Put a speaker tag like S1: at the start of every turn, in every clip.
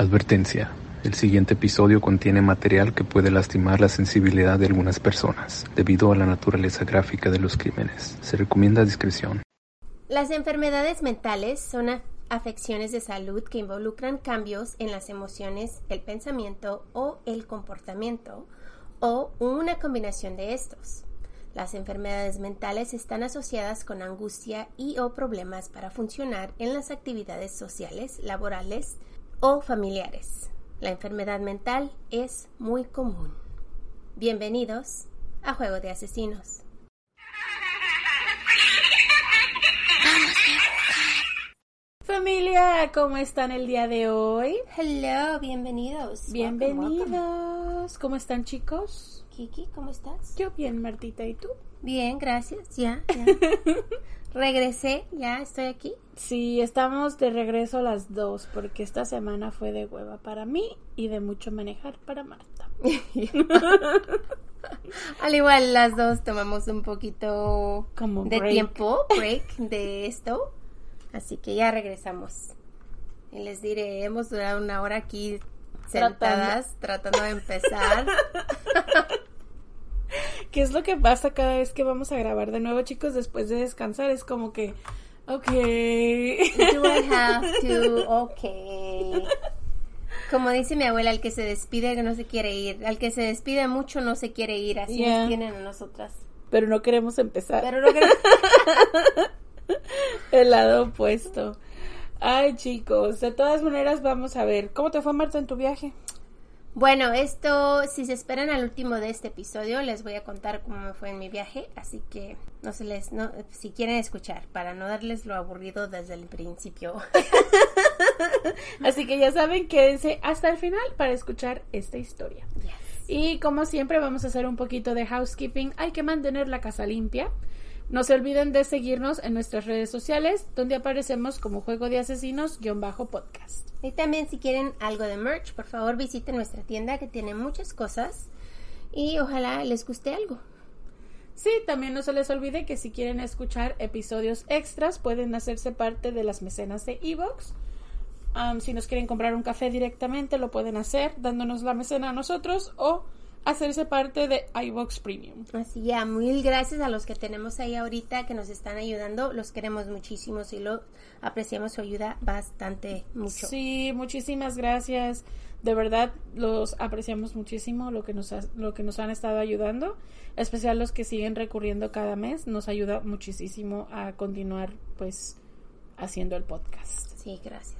S1: Advertencia. El siguiente episodio contiene material que puede lastimar la sensibilidad de algunas personas debido a la naturaleza gráfica de los crímenes. Se recomienda discreción.
S2: Las enfermedades mentales son afecciones de salud que involucran cambios en las emociones, el pensamiento o el comportamiento, o una combinación de estos. Las enfermedades mentales están asociadas con angustia y o problemas para funcionar en las actividades sociales, laborales o familiares. La enfermedad mental es muy común. Bienvenidos a Juego de Asesinos.
S3: Familia, ¿cómo están el día de hoy?
S2: Hello, bienvenidos.
S3: Bienvenidos. ¿Cómo están chicos?
S2: Kiki, ¿cómo estás?
S3: Yo bien, Martita, ¿y tú?
S2: Bien, gracias. Ya, ya. Regresé, ya estoy aquí.
S3: Sí, estamos de regreso las dos porque esta semana fue de hueva para mí y de mucho manejar para Marta.
S2: Al igual las dos tomamos un poquito
S3: Como
S2: de
S3: break.
S2: tiempo, break de esto. Así que ya regresamos. Y les diré, hemos durado una hora aquí sentadas tratando, de empezar.
S3: ¿Qué es lo que pasa cada vez que vamos a grabar de nuevo, chicos? Después de descansar es como que, ok.
S2: Do I have to? Ok. Como dice mi abuela, el que se despide que no se quiere ir. Al que se despide mucho no se quiere ir. Así
S3: Yeah.
S2: nos tienen a nosotras.
S3: Pero no queremos empezar.
S2: Pero no creo-
S3: El lado opuesto. Ay, chicos, de todas maneras vamos a ver. ¿Cómo te fue, Marta, en tu viaje?
S2: Bueno, esto, si se esperan al último de este episodio, les voy a contar cómo me fue en mi viaje, así que no se les, no, si quieren escuchar, para no darles lo aburrido desde el principio.
S3: Así que ya saben, quédense hasta el final para escuchar esta historia. Y como siempre vamos a hacer un poquito de housekeeping. Hay que mantener la casa limpia. No se olviden de seguirnos en nuestras redes sociales, donde aparecemos como Juego de Asesinos-podcast.
S2: Y también si quieren algo de merch, por favor visiten nuestra tienda que tiene muchas cosas y ojalá les guste algo.
S3: Sí, también no se les olvide que si quieren escuchar episodios extras, pueden hacerse parte de las mecenas de Evox. Si nos quieren comprar un café directamente, lo pueden hacer dándonos la mecena a nosotros o hacerse parte de iVox Premium.
S2: Así ya, mil gracias a los que tenemos ahí ahorita que nos están ayudando, los queremos muchísimo y lo apreciamos su ayuda bastante mucho.
S3: Sí, muchísimas gracias. De verdad los apreciamos muchísimo lo que nos ha- lo que nos han estado ayudando, especial los que siguen recurriendo cada mes, nos ayuda muchísimo a continuar pues haciendo el podcast.
S2: Sí, gracias.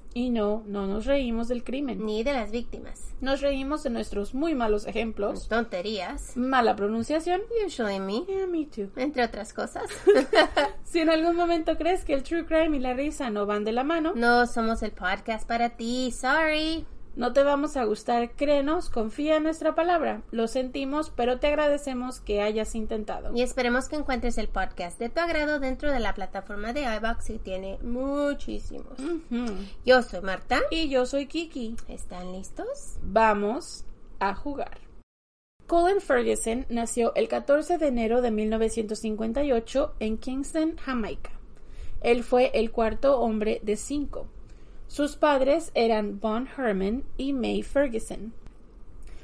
S3: Y no, no nos reímos del crimen.
S2: ni de las víctimas.
S3: Nos reímos de nuestros muy malos ejemplos,
S2: Tonterías.
S3: mala pronunciación.
S2: Usually me.
S3: Yeah, me too.
S2: Entre otras cosas.
S3: Si en algún momento crees que el true crime y la risa no van de la mano,
S2: no somos el podcast para ti. Sorry.
S3: No te vamos a gustar, créenos, confía en nuestra palabra. Lo sentimos, pero te agradecemos que hayas intentado.
S2: Y esperemos que encuentres el podcast de tu agrado dentro de la plataforma de iBox y tiene muchísimos. Yo soy Marta.
S3: Y yo soy Kiki.
S2: ¿Están listos?
S3: Vamos a jugar. Colin Ferguson nació el 14 de enero de 1958 en Kingston, Jamaica. Él fue el cuarto hombre de cinco. Sus padres eran Von Herman y May Ferguson.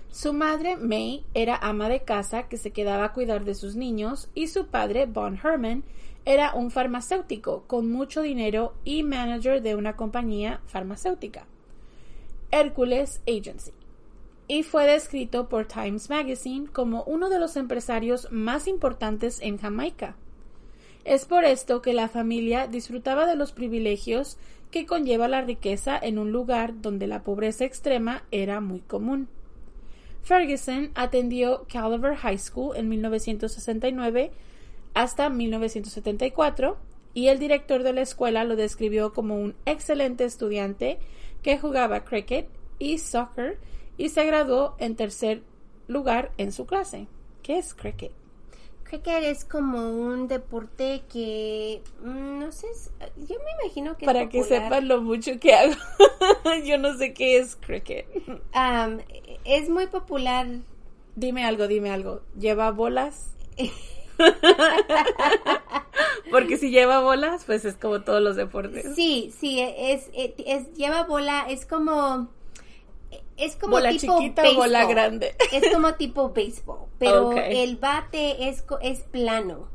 S3: Su madre, May, era ama de casa que se quedaba a cuidar de sus niños y su padre, Von Herman, era un farmacéutico con mucho dinero y manager de una compañía farmacéutica. Hércules Agency. y fue descrito por Times Magazine como uno de los empresarios más importantes en Jamaica. Es por esto que la familia disfrutaba de los privilegios que conlleva la riqueza en un lugar donde la pobreza extrema era muy común. Ferguson atendió Calaver High School en 1969 hasta 1974 y el director de la escuela lo describió como un excelente estudiante que jugaba cricket y soccer y se graduó en tercer lugar en su clase. ¿Qué es cricket?
S2: Cricket es como un deporte que mm, no sé, yo me imagino que
S3: para que sepan lo mucho que hago. yo no sé qué es cricket.
S2: es muy popular.
S3: Dime algo, dime algo. ¿Lleva bolas? Porque si lleva bolas, pues es como todos los deportes.
S2: Sí, sí, es, es, lleva bola, es como es como
S3: bola
S2: tipo
S3: chiquita bola grande.
S2: Es como tipo béisbol, pero el bate es es plano.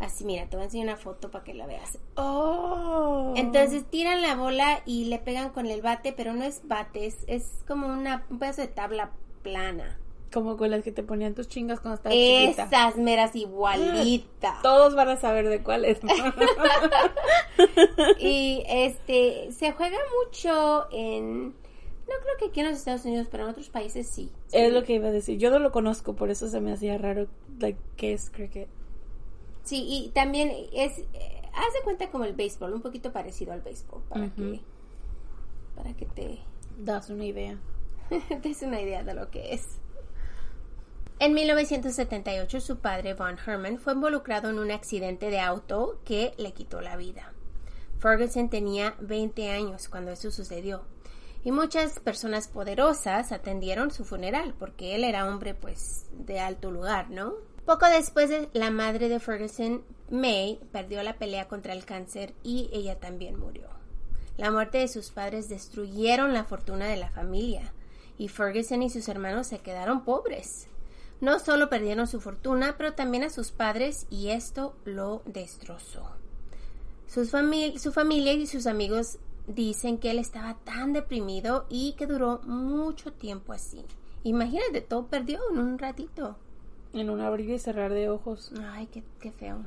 S2: Así, mira, te voy a enseñar una foto para que la veas.
S3: Oh.
S2: Entonces tiran la bola y le pegan con el bate, pero no es bate, es, es como una, un pedazo de tabla plana.
S3: Como con las que te ponían tus chingas cuando estabas
S2: chiquita. Esas meras igualitas.
S3: Todos van a saber de cuáles.
S2: y este, se juega mucho en... No creo que aquí en los Estados Unidos, pero en otros países sí.
S3: Es lo que iba a decir. Yo no lo conozco, por eso se me hacía raro like, qué es cricket.
S2: Sí, y también es... Eh, haz de cuenta como el béisbol, un poquito parecido al béisbol, para que... Para que te...
S3: Das una idea.
S2: te des una idea de lo que es. En 1978 su padre, Von Herman, fue involucrado en un accidente de auto que le quitó la vida. Ferguson tenía 20 años cuando eso sucedió y muchas personas poderosas atendieron su funeral porque él era hombre pues de alto lugar, ¿no? Poco después la madre de Ferguson, May, perdió la pelea contra el cáncer y ella también murió. La muerte de sus padres destruyeron la fortuna de la familia y Ferguson y sus hermanos se quedaron pobres. No solo perdieron su fortuna, pero también a sus padres y esto lo destrozó. su familia y sus amigos dicen que él estaba tan deprimido y que duró mucho tiempo así. Imagínate, todo perdió en un ratito.
S3: En un abrir y cerrar de ojos.
S2: Ay, qué, feo.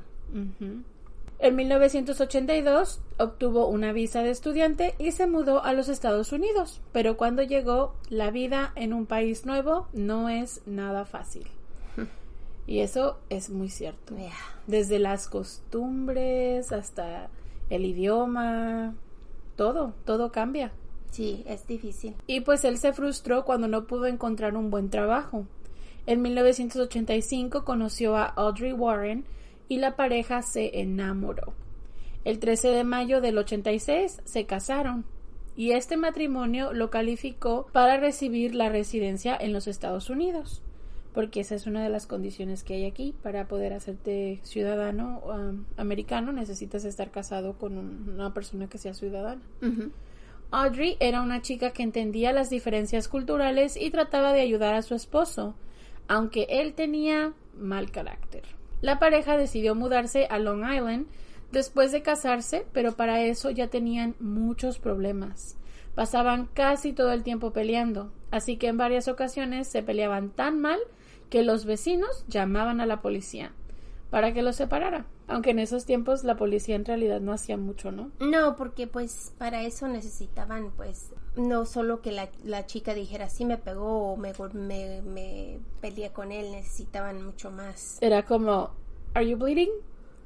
S3: En 1982 obtuvo una visa de estudiante y se mudó a los Estados Unidos, pero cuando llegó, la vida en un país nuevo no es nada fácil. Y eso es muy cierto. Desde las costumbres hasta el idioma, todo, todo cambia.
S2: Sí, es difícil.
S3: Y pues él se frustró cuando no pudo encontrar un buen trabajo. En 1985 conoció a Audrey Warren, y la pareja se enamoró. El 13 de mayo del 86 se casaron y este matrimonio lo calificó para recibir la residencia en los Estados Unidos, porque esa es una de las condiciones que hay aquí para poder hacerte ciudadano um, americano necesitas estar casado con una persona que sea ciudadana. Audrey era una chica que entendía las diferencias culturales y trataba de ayudar a su esposo, aunque él tenía mal carácter. La pareja decidió mudarse a Long Island después de casarse, pero para eso ya tenían muchos problemas. Pasaban casi todo el tiempo peleando, así que en varias ocasiones se peleaban tan mal que los vecinos llamaban a la policía para que los separara. Aunque en esos tiempos la policía en realidad no hacía mucho, ¿no?
S2: No, porque pues para eso necesitaban pues no solo que la, la chica dijera sí me pegó o me, me, me peleé con él, necesitaban mucho más.
S3: Era como, ¿Are you bleeding?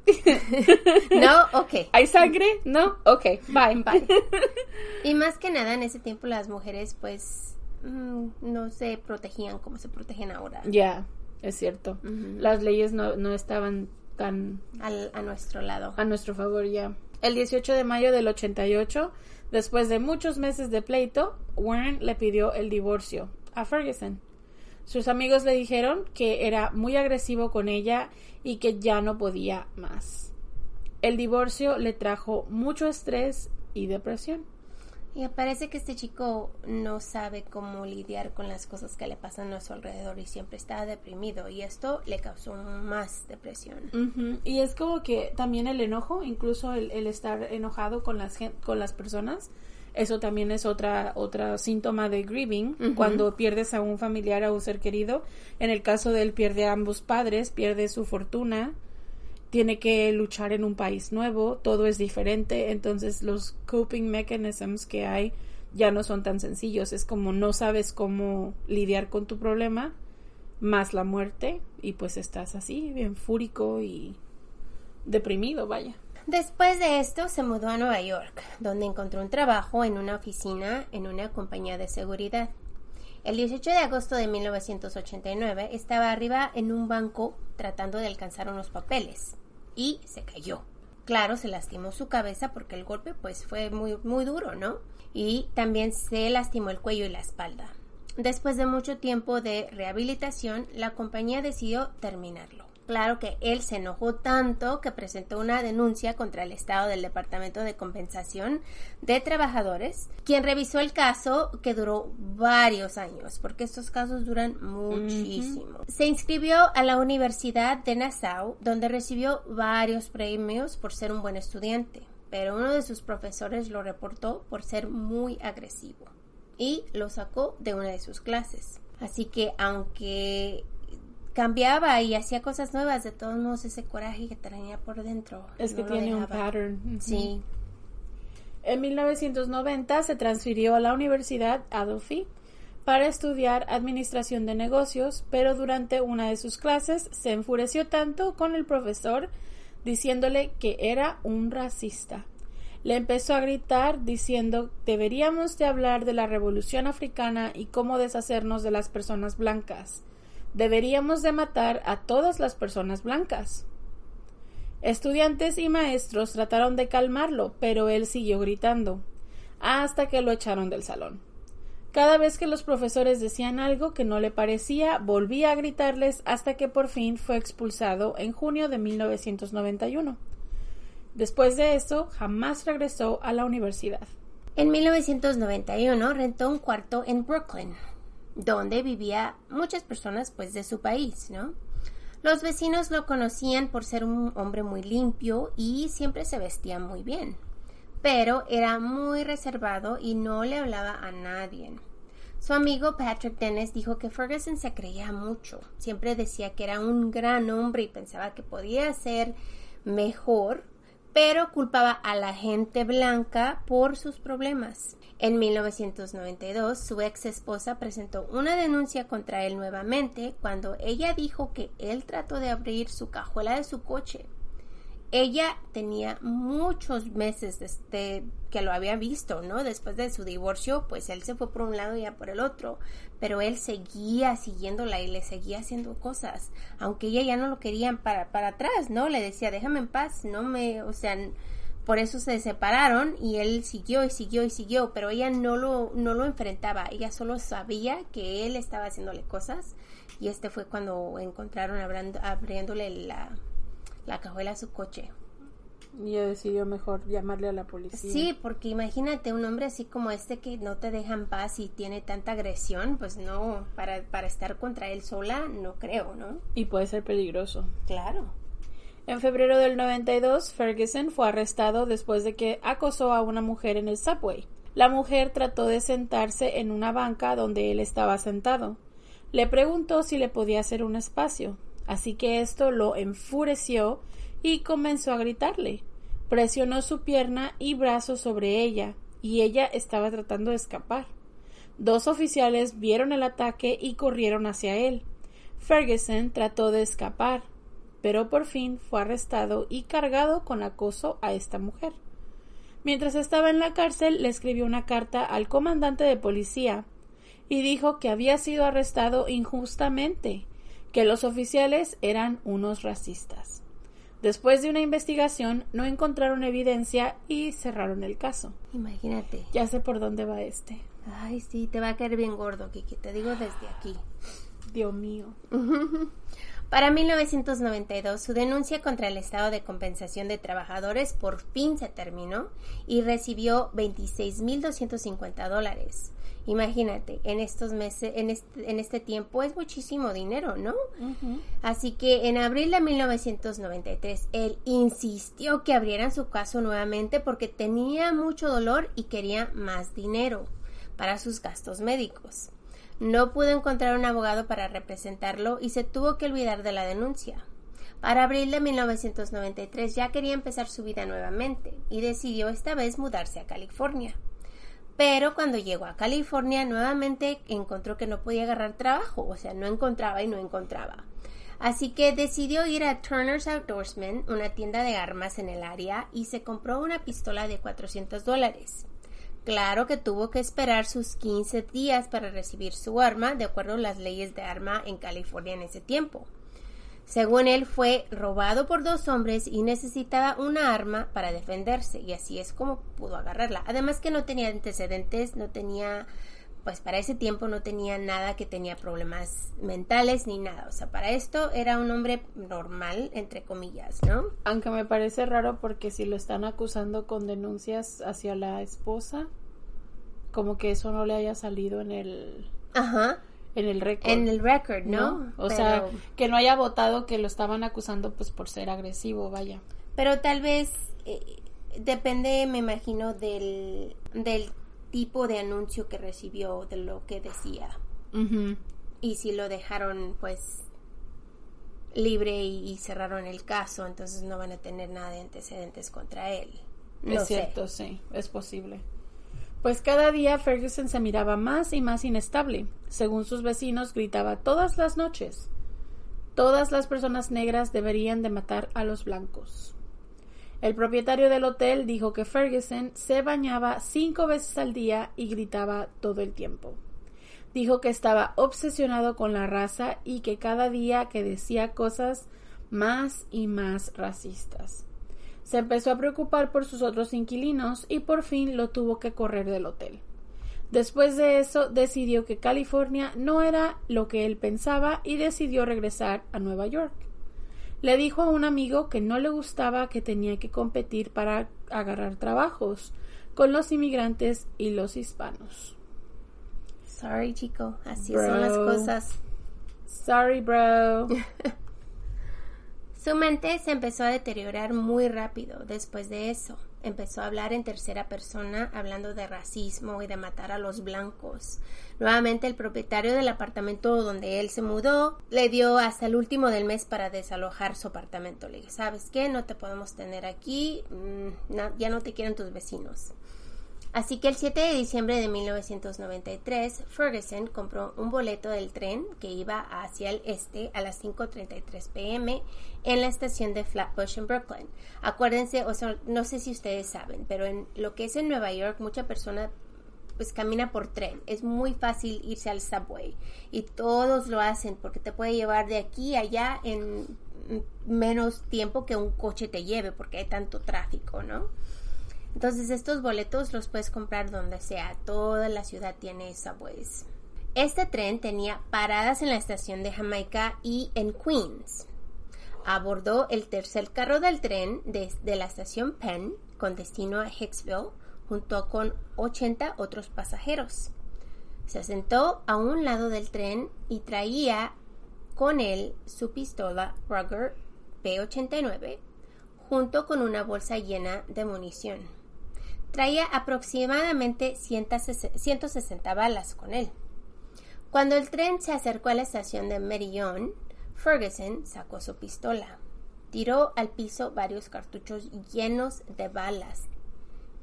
S2: no, ok.
S3: ¿Hay sangre? No, ok, bye, bye.
S2: y más que nada en ese tiempo las mujeres pues mm, no se protegían como se protegen ahora.
S3: Ya, es cierto. Las leyes no, no estaban tan...
S2: a nuestro lado.
S3: A nuestro favor, ya. El 18 de mayo del 88, después de muchos meses de pleito, Warren le pidió el divorcio a Ferguson. Sus amigos le dijeron que era muy agresivo con ella y que ya no podía más. El divorcio le trajo mucho estrés y depresión.
S2: Y parece que este chico no sabe cómo lidiar con las cosas que le pasan a su alrededor y siempre está deprimido y esto le causó más depresión.
S3: Y es como que también el enojo, incluso el, estar enojado con las, con las personas, Eso también es otra, otra síntoma de grieving, cuando pierdes a un familiar, a un ser querido. En el caso de él, pierde a ambos padres, pierde su fortuna, tiene que luchar en un país nuevo, todo es diferente, entonces los coping mechanisms que hay ya no son tan sencillos, es como no sabes cómo lidiar con tu problema, más la muerte, y pues estás así, bien fúrico y deprimido, vaya.
S2: Después de esto se mudó a Nueva York, donde encontró un trabajo en una oficina en una compañía de seguridad. El 18 de agosto de 1989 estaba arriba en un banco tratando de alcanzar unos papeles y se cayó. Claro, se lastimó su cabeza porque el golpe pues fue muy muy duro, ¿no? Y también se lastimó el cuello y la espalda. Después de mucho tiempo de rehabilitación, la compañía decidió terminarlo. Claro que él se enojó tanto que presentó una denuncia contra el Estado del Departamento de Compensación de Trabajadores, quien revisó el caso que duró varios años, porque estos casos duran muchísimo. Se inscribió a la Universidad de Nassau, donde recibió varios premios por ser un buen estudiante, pero uno de sus profesores lo reportó por ser muy agresivo y lo sacó de una de sus clases. Así que aunque cambiaba y hacía cosas nuevas, de todos modos ese coraje que tenía por dentro.
S3: Es que tiene un pattern.
S2: Sí.
S3: En 1990 se transfirió a la Universidad Adelphi para estudiar administración de negocios, pero durante una de sus clases se enfureció tanto con el profesor diciéndole que era un racista. Le empezó a gritar diciendo deberíamos de hablar de la revolución africana y cómo deshacernos de las personas blancas deberíamos de matar a todas las personas blancas. Estudiantes y maestros trataron de calmarlo, pero él siguió gritando, hasta que lo echaron del salón. Cada vez que los profesores decían algo que no le parecía, volvía a gritarles hasta que por fin fue expulsado en junio de 1991. Después de eso, jamás regresó a la universidad.
S2: En 1991 rentó un cuarto en Brooklyn, donde vivía muchas personas pues de su país, ¿no? Los vecinos lo conocían por ser un hombre muy limpio y siempre se vestía muy bien, pero era muy reservado y no le hablaba a nadie. Su amigo Patrick Dennis dijo que Ferguson se creía mucho, siempre decía que era un gran hombre y pensaba que podía ser mejor, pero culpaba a la gente blanca por sus problemas. En 1992, su ex esposa presentó una denuncia contra él nuevamente cuando ella dijo que él trató de abrir su cajuela de su coche. Ella tenía muchos meses desde que lo había visto, ¿no? Después de su divorcio, pues él se fue por un lado y ya por el otro, pero él seguía siguiéndola y le seguía haciendo cosas, aunque ella ya no lo quería para, para atrás, ¿no? Le decía, déjame en paz, no me, o sea, por eso se separaron y él siguió y siguió y siguió, pero ella no lo, no lo enfrentaba, ella solo sabía que él estaba haciéndole cosas y este fue cuando encontraron abriéndole la, la cajuela a su coche.
S3: Y decidió mejor llamarle a la policía.
S2: Sí, porque imagínate un hombre así como este que no te deja en paz y tiene tanta agresión, pues no, para, para estar contra él sola, no creo, ¿no?
S3: Y puede ser peligroso.
S2: Claro.
S3: En febrero del 92, Ferguson fue arrestado después de que acosó a una mujer en el subway. La mujer trató de sentarse en una banca donde él estaba sentado. Le preguntó si le podía hacer un espacio, así que esto lo enfureció y comenzó a gritarle. Presionó su pierna y brazo sobre ella, y ella estaba tratando de escapar. Dos oficiales vieron el ataque y corrieron hacia él. Ferguson trató de escapar, pero por fin fue arrestado y cargado con acoso a esta mujer. Mientras estaba en la cárcel, le escribió una carta al comandante de policía y dijo que había sido arrestado injustamente, que los oficiales eran unos racistas. Después de una investigación, no encontraron evidencia y cerraron el caso.
S2: Imagínate.
S3: Ya sé por dónde va este.
S2: Ay, sí, te va a caer bien gordo, Kiki. Te digo desde aquí.
S3: Dios mío.
S2: Para 1992, su denuncia contra el Estado de Compensación de Trabajadores por fin se terminó y recibió 26.250 dólares. Imagínate, en estos meses, en este, en este tiempo es muchísimo dinero, ¿no? Así que en abril de 1993, él insistió que abrieran su caso nuevamente porque tenía mucho dolor y quería más dinero para sus gastos médicos. No pudo encontrar un abogado para representarlo y se tuvo que olvidar de la denuncia. Para abril de 1993 ya quería empezar su vida nuevamente y decidió esta vez mudarse a California. Pero cuando llegó a California nuevamente encontró que no podía agarrar trabajo, o sea, no encontraba y no encontraba. Así que decidió ir a Turner's Outdoorsman, una tienda de armas en el área, y se compró una pistola de 400 dólares. Claro que tuvo que esperar sus 15 días para recibir su arma, de acuerdo a las leyes de arma en California en ese tiempo. Según él, fue robado por dos hombres y necesitaba una arma para defenderse, y así es como pudo agarrarla. Además que no tenía antecedentes, no tenía, pues para ese tiempo no tenía nada que tenía problemas mentales ni nada. O sea, para esto era un hombre normal, entre comillas, ¿no?
S3: Aunque me parece raro porque si lo están acusando con denuncias hacia la esposa, como que eso no le haya salido en el...
S2: Ajá
S3: en el récord.
S2: En el récord, ¿no?
S3: O sea, que no haya votado que lo estaban acusando pues por ser agresivo, vaya.
S2: Pero tal vez eh, depende, me imagino, del, del tipo de anuncio que recibió, de lo que decía. Y si lo dejaron pues libre y, cerraron el caso, entonces no van a tener nada de antecedentes contra él.
S3: es cierto, sí, es posible pues cada día Ferguson se miraba más y más inestable. Según sus vecinos, gritaba todas las noches. Todas las personas negras deberían de matar a los blancos. El propietario del hotel dijo que Ferguson se bañaba cinco veces al día y gritaba todo el tiempo. Dijo que estaba obsesionado con la raza y que cada día que decía cosas más y más racistas. Se empezó a preocupar por sus otros inquilinos y por fin lo tuvo que correr del hotel. Después de eso decidió que California no era lo que él pensaba y decidió regresar a Nueva York. Le dijo a un amigo que no le gustaba que tenía que competir para agarrar trabajos con los inmigrantes y los hispanos.
S2: Sorry, chico, así son las cosas.
S3: Sorry, bro.
S2: Su mente se empezó a deteriorar muy rápido después de eso. Empezó a hablar en tercera persona, hablando de racismo y de matar a los blancos. Nuevamente el propietario del apartamento donde él se mudó le dio hasta el último del mes para desalojar su apartamento. Le dije, ¿sabes qué? No te podemos tener aquí, mm, ya no te quieren tus vecinos. Así que el 7 de diciembre de 1993, Ferguson compró un boleto del tren que iba hacia el este a las 5.33 pm en la estación de Flatbush en Brooklyn. Acuérdense, o sea, no sé si ustedes saben, pero en lo que es en Nueva York, mucha persona pues camina por tren. Es muy fácil irse al subway y todos lo hacen porque te puede llevar de aquí a allá en menos tiempo que un coche te lleve porque hay tanto tráfico, ¿no? Entonces estos boletos los puedes comprar donde sea. Toda la ciudad tiene subways. Este tren tenía paradas en la estación de Jamaica y en Queens. Abordó el tercer carro del tren desde la estación Penn con destino a Hicksville junto con 80 otros pasajeros. Se sentó a un lado del tren y traía con él su pistola Ruger P-89 junto con una bolsa llena de munición. Traía aproximadamente 160 balas con él. Cuando el tren se acercó a la estación de Merillon, Ferguson sacó su pistola, tiró al piso varios cartuchos llenos de balas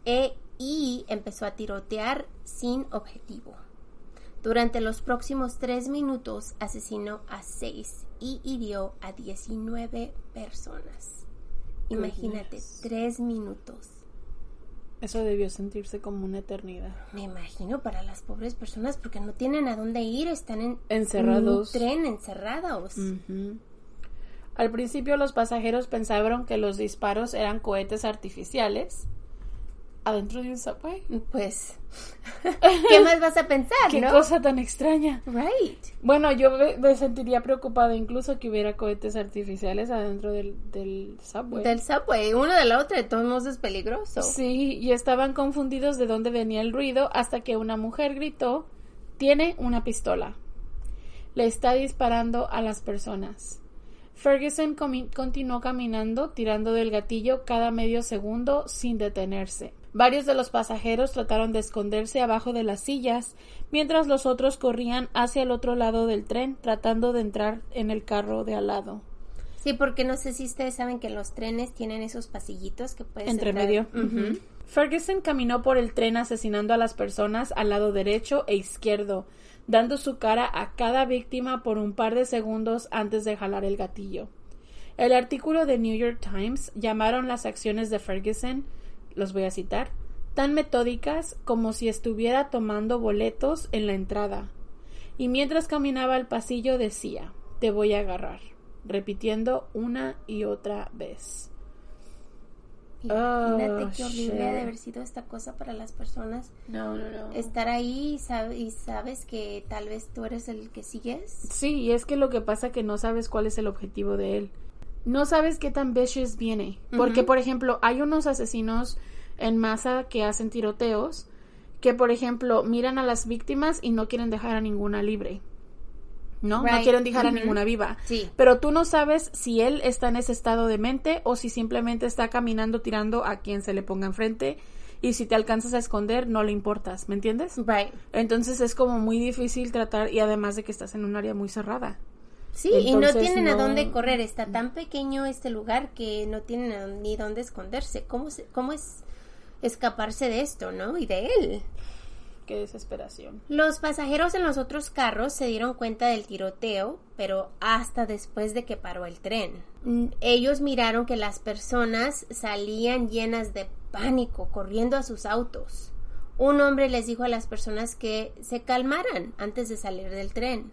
S2: e, y empezó a tirotear sin objetivo. Durante los próximos tres minutos asesinó a seis y hirió a 19 personas. Imagínate, tres minutos.
S3: Eso debió sentirse como una eternidad.
S2: Me imagino para las pobres personas porque no tienen a dónde ir, están en
S3: encerrados.
S2: un tren encerrados.
S3: Al principio los pasajeros pensaron que los disparos eran cohetes artificiales adentro de un subway.
S2: Pues, ¿qué más vas a pensar?
S3: Qué cosa tan extraña.
S2: Right.
S3: Bueno, yo me, sentiría preocupada incluso que hubiera cohetes artificiales adentro del, del subway.
S2: Del subway, uno del otro, de todos modos es peligroso.
S3: Sí, y estaban confundidos de dónde venía el ruido hasta que una mujer gritó Tiene una pistola. Le está disparando a las personas. Ferguson continuó caminando, tirando del gatillo cada medio segundo sin detenerse. Varios de los pasajeros trataron de esconderse abajo de las sillas, mientras los otros corrían hacia el otro lado del tren, tratando de entrar en el carro de al lado.
S2: Sí, porque no sé si ustedes saben que los trenes tienen esos pasillitos que puedes
S3: Entre medio. Ferguson caminó por el tren asesinando a las personas al lado derecho e izquierdo, dando su cara a cada víctima por un par de segundos antes de jalar el gatillo. El artículo de New York Times llamaron las acciones de Ferguson, los voy a citar, tan metódicas como si estuviera tomando boletos en la entrada. Y mientras caminaba al pasillo decía, te voy a agarrar, repitiendo una y otra vez.
S2: Imagínate oh, qué horrible de haber sido esta cosa para las personas.
S3: No, no, no.
S2: Estar ahí y, sabes que tal vez tú eres el que sigues.
S3: Sí, y es que lo que pasa es que no sabes cuál es el objetivo de él. No sabes qué tan vicious viene. Porque, por ejemplo, hay unos asesinos en masa que hacen tiroteos que, por ejemplo, miran a las víctimas y no quieren dejar a ninguna libre. ¿no? No quieren dejar a ninguna viva.
S2: Sí.
S3: Pero tú no sabes si él está en ese estado de mente o si simplemente está caminando tirando a quien se le ponga enfrente y si te alcanzas a esconder no le importas, ¿me entiendes?
S2: Right.
S3: Entonces es como muy difícil tratar y además de que estás en un área muy cerrada.
S2: Sí, y no tienen a dónde correr, está tan pequeño este lugar que no tienen ni dónde esconderse. ¿Cómo, cómo es escaparse de esto, no? Y de él.
S3: Qué desesperación.
S2: Los pasajeros en los otros carros se dieron cuenta del tiroteo, pero hasta después de que paró el tren. Mm, ellos miraron que las personas salían llenas de pánico, corriendo a sus autos. Un hombre les dijo a las personas que se calmaran antes de salir del tren.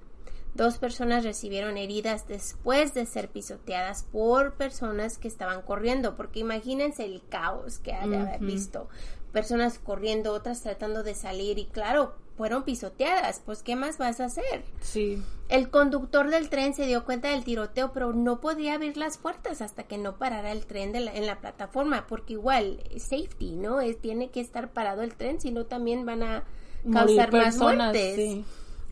S2: Dos personas recibieron heridas después de ser pisoteadas por personas que estaban corriendo, porque imagínense el caos que haya visto personas corriendo, otras tratando de salir y claro, fueron pisoteadas, pues ¿qué más vas a hacer?
S3: Sí.
S2: El conductor del tren se dio cuenta del tiroteo, pero no podía abrir las puertas hasta que no parara el tren en la plataforma, porque igual, safety, ¿no? Es, tiene que estar parado el tren, si no también van a causar más muertes.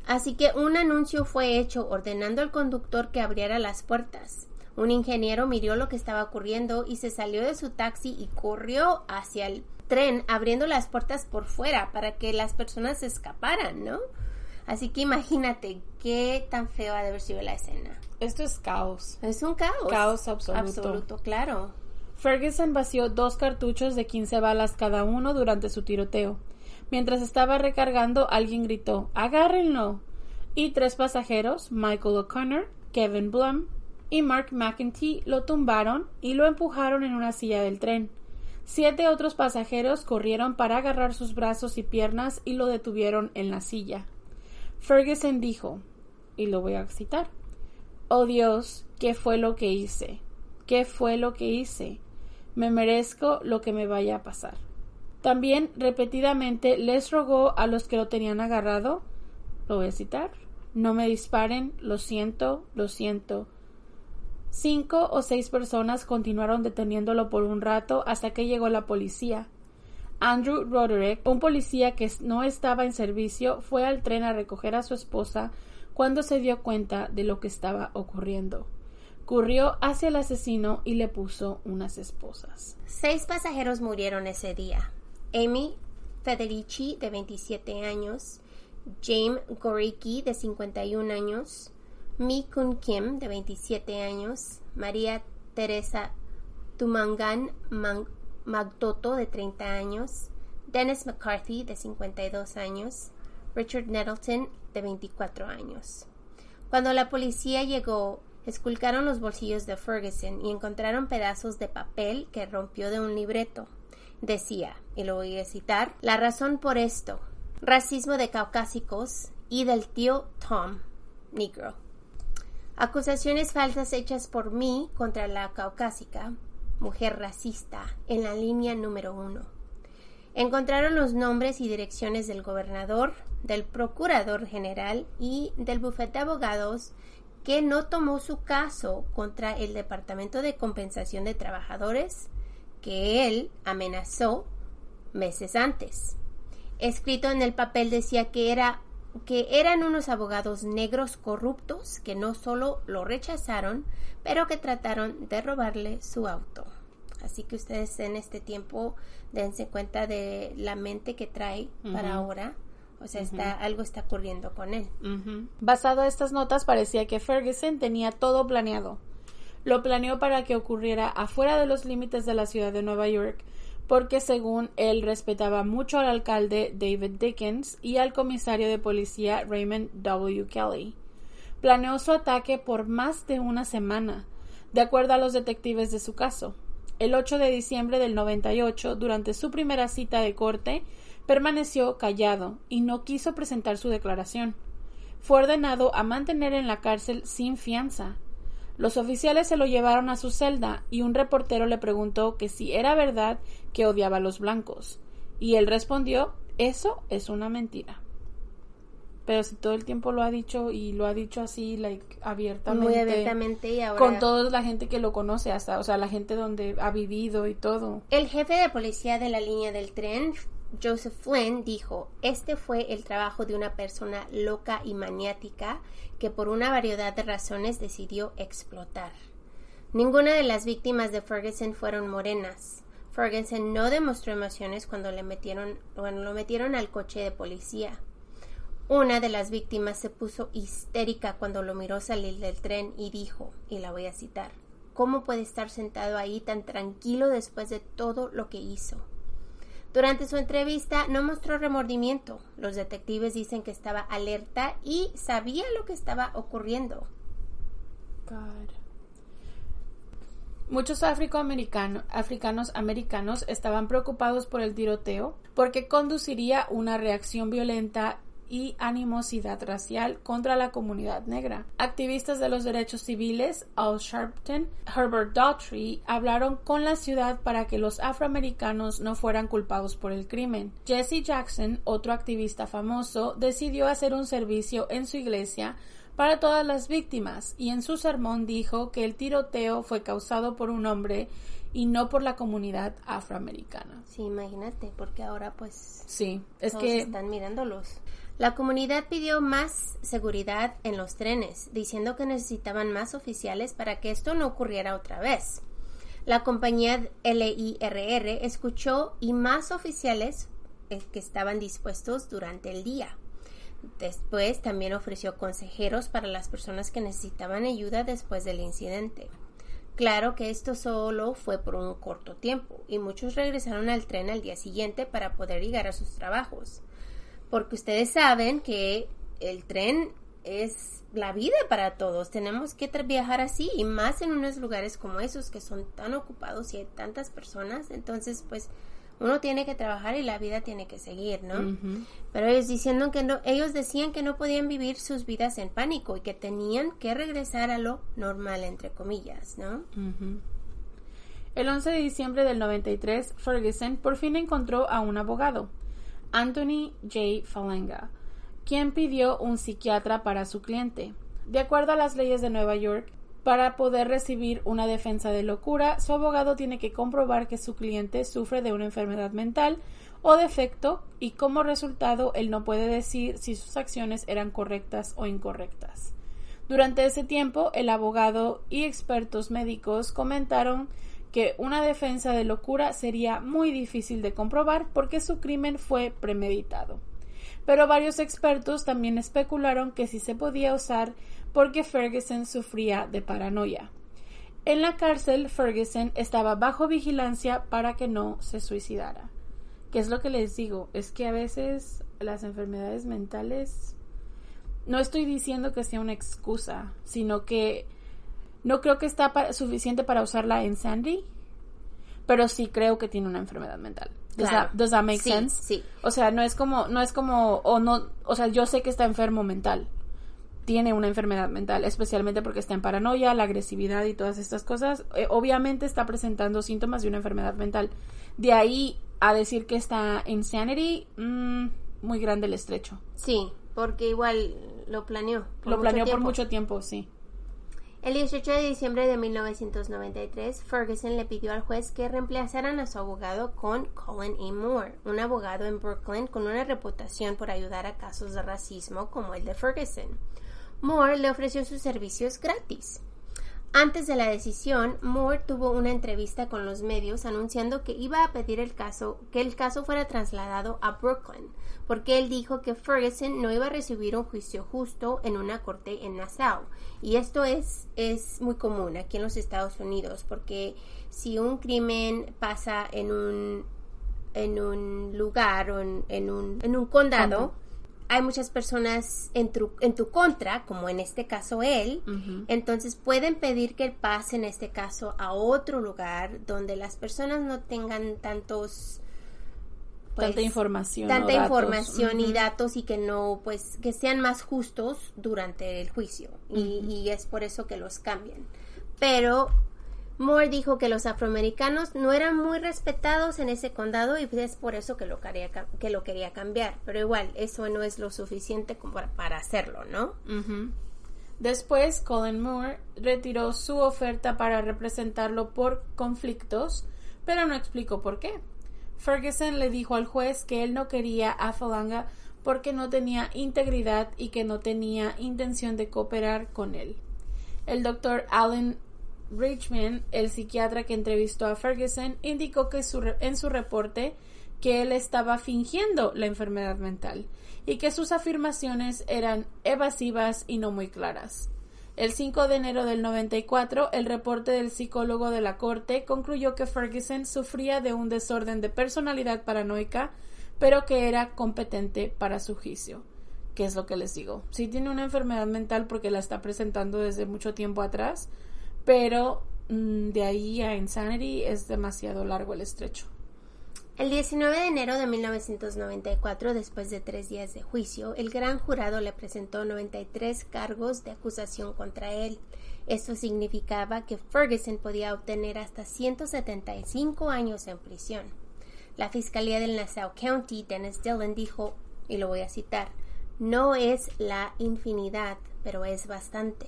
S2: Así que un anuncio fue hecho ordenando al conductor que abriera las puertas. Un ingeniero miró lo que estaba ocurriendo y se salió de su taxi y corrió hacia el tren abriendo las puertas por fuera para que las personas se escaparan, ¿no? Así que imagínate qué tan feo ha de haber sido la escena.
S3: Esto es caos.
S2: Es un caos.
S3: Caos absoluto.
S2: Absoluto, claro.
S3: Ferguson vació dos cartuchos de 15 balas cada uno durante su tiroteo. Mientras estaba recargando, alguien gritó, ¡agárrenlo! Y tres pasajeros, Michael O'Connor, Kevin Blum y Mark McEntee, lo tumbaron y lo empujaron en una silla del tren. Siete otros pasajeros corrieron para agarrar sus brazos y piernas y lo detuvieron en la silla. Ferguson dijo, y lo voy a citar, Oh Dios, ¿qué fue lo que hice? ¿Qué fue lo que hice? Me merezco lo que me vaya a pasar. También repetidamente les rogó a los que lo tenían agarrado, lo voy a citar, no me disparen, lo siento, lo siento, Cinco o seis personas continuaron deteniéndolo por un rato hasta que llegó la policía. Andrew Roderick, un policía que no estaba en servicio, fue al tren a recoger a su esposa cuando se dio cuenta de lo que estaba ocurriendo. Corrió hacia el asesino y le puso unas esposas.
S2: Seis pasajeros murieron ese día. Amy Federici, de 27 años, James Goricki, de 51 años, Mi Kun Kim, de 27 años, María Teresa Tumangan Magdoto, de 30 años, Dennis McCarthy, de 52 años, Richard Nettleton, de 24 años. Cuando la policía llegó, esculcaron los bolsillos de Ferguson y encontraron pedazos de papel que rompió de un libreto. Decía, y lo voy a citar, la razón por esto, racismo de caucásicos y del tío Tom, negro. Acusaciones falsas hechas por mí contra la caucásica, mujer racista, en la línea número uno. Encontraron los nombres y direcciones del gobernador, del procurador general y del bufete de abogados que no tomó su caso contra el Departamento de Compensación de Trabajadores que él amenazó meses antes. Escrito en el papel decía que era que eran unos abogados negros corruptos que no solo lo rechazaron, pero que trataron de robarle su auto. Así que ustedes en este tiempo dense cuenta de la mente que trae para ahora. O sea, está, algo está ocurriendo con él.
S3: Basado en estas notas, parecía que Ferguson tenía todo planeado. Lo planeó para que ocurriera afuera de los límites de la ciudad de Nueva York, porque según él respetaba mucho al alcalde David Dickens y al comisario de policía Raymond W. Kelly. Planeó su ataque por más de una semana, de acuerdo a los detectives de su caso. El 8 de diciembre del 98, durante su primera cita de corte, permaneció callado y no quiso presentar su declaración. Fue ordenado a mantener en la cárcel sin fianza. Los oficiales se lo llevaron a su celda y un reportero le preguntó que si era verdad que odiaba a los blancos. Y él respondió eso es una mentira. Pero si todo el tiempo lo ha dicho y lo ha dicho así, like, abiertamente.
S2: Muy abiertamente y ahora...
S3: Con toda la gente que lo conoce hasta, o sea, la gente donde ha vivido y todo.
S2: El jefe de policía de la línea del tren, Joseph Flynn, dijo, este fue el trabajo de una persona loca y maniática que por una variedad de razones decidió explotar. Ninguna de las víctimas de Ferguson fueron morenas. Ferguson no demostró emociones cuando le metieron, lo metieron al coche de policía. Una de las víctimas se puso histérica cuando lo miró salir del tren y dijo, y la voy a citar, ¿cómo puede estar sentado ahí tan tranquilo después de todo lo que hizo? Durante su entrevista no mostró remordimiento. Los detectives dicen que estaba alerta y sabía lo que estaba ocurriendo.
S3: Muchos africanos americanos estaban preocupados por el tiroteo porque conduciría una reacción violenta y animosidad racial contra la comunidad negra. Activistas de los derechos civiles, Al Sharpton, Herbert Daughtry, hablaron con la ciudad para que los afroamericanos no fueran culpados por el crimen. Jesse Jackson, otro activista famoso, decidió hacer un servicio en su iglesia para todas las víctimas y en su sermón dijo que el tiroteo fue causado por un hombre y no por la comunidad afroamericana.
S2: Sí, imagínate, porque ahora pues
S3: sí, es
S2: todos
S3: que
S2: están mirándolos. La comunidad pidió más seguridad en los trenes, diciendo que necesitaban más oficiales para que esto no ocurriera otra vez. La compañía LIRR escuchó y más oficiales eh, que estaban dispuestos durante el día. Después también ofreció consejeros para las personas que necesitaban ayuda después del incidente. Claro que esto solo fue por un corto tiempo y muchos regresaron al tren al día siguiente para poder llegar a sus trabajos porque ustedes saben que el tren es la vida para todos. Tenemos que viajar así y más en unos lugares como esos que son tan ocupados y hay tantas personas. Entonces, pues uno tiene que trabajar y la vida tiene que seguir, ¿no? Pero ellos diciendo que no, ellos decían que no podían vivir sus vidas en pánico y que tenían que regresar a lo normal entre comillas, ¿no?
S3: El 11 de diciembre del 93, Ferguson por fin encontró a un abogado. Anthony J. Falanga, quien pidió un psiquiatra para su cliente. De acuerdo a las leyes de Nueva York, para poder recibir una defensa de locura, su abogado tiene que comprobar que su cliente sufre de una enfermedad mental o defecto y como resultado él no puede decir si sus acciones eran correctas o incorrectas. Durante ese tiempo, el abogado y expertos médicos comentaron que una defensa de locura sería muy difícil de comprobar porque su crimen fue premeditado. Pero varios expertos también especularon que sí se podía usar porque Ferguson sufría de paranoia. En la cárcel, Ferguson estaba bajo vigilancia para que no se suicidara. ¿Qué es lo que les digo? Es que a veces las enfermedades mentales no estoy diciendo que sea una excusa, sino que no creo que está suficiente para usarla en Sandy, pero sí creo que tiene una enfermedad mental. Does, that, does that make sense?
S2: Sí.
S3: O sea, no es como, no es como, o no, o sea, yo sé que está enfermo mental. Tiene una enfermedad mental, especialmente porque está en paranoia, la agresividad y todas estas cosas. Eh, obviamente está presentando síntomas de una enfermedad mental. De ahí a decir que está insanity, mm, muy grande el estrecho.
S2: Sí, porque igual lo planeó.
S3: lo planeó por mucho tiempo, sí.
S2: El 18 de diciembre de 1993, Ferguson le pidió al juez que reemplazaran a su abogado con Colin E. Moore, un abogado en Brooklyn con una reputación por ayudar a casos de racismo como el de Ferguson. Moore le ofreció sus servicios gratis. Antes de la decisión, Moore tuvo una entrevista con los medios anunciando que iba a pedir el caso, que el caso fuera trasladado a Brooklyn, porque él dijo que Ferguson no iba a recibir un juicio justo en una corte en Nassau. Y esto es, es muy común aquí en los Estados Unidos, porque si un crimen pasa en un, en un lugar o en, un, en un condado, hay muchas personas en tu, en tu contra, como en este caso él, entonces pueden pedir que pase en este caso a otro lugar donde las personas no tengan tantos
S3: tanta pues, información
S2: tanta información y datos y que no pues que sean más justos durante el juicio y, y es por eso que los cambian pero Moore dijo que los afroamericanos no eran muy respetados en ese condado y es por eso que lo quería, que lo quería cambiar. Pero igual, eso no es lo suficiente como para, hacerlo, ¿no?
S3: Después, Colin Moore retiró su oferta para representarlo por conflictos, pero no explicó por qué. Ferguson le dijo al juez que él no quería a Falanga porque no tenía integridad y que no tenía intención de cooperar con él. El doctor Allen Richmond, el psiquiatra que entrevistó a Ferguson, indicó que en su reporte que él estaba fingiendo la enfermedad mental y que sus afirmaciones eran evasivas y no muy claras. El 5 de enero del 94, el reporte del psicólogo de la corte concluyó que Ferguson sufría de un desorden de personalidad paranoica, pero que era competente para su juicio. ¿Qué es lo que les digo? Si tiene una enfermedad mental porque la está presentando desde mucho tiempo atrás, pero mm, de ahí a Insanity es demasiado largo el estrecho.
S2: El 19 de enero de 1994, después de tres días de juicio, el gran jurado le presentó 93 cargos de acusación contra él. Esto significaba que Ferguson podía obtener hasta 175 años en prisión. La Fiscalía del Nassau County, Dennis Dillon, dijo, y lo voy a citar, no es la infinidad, pero es bastante.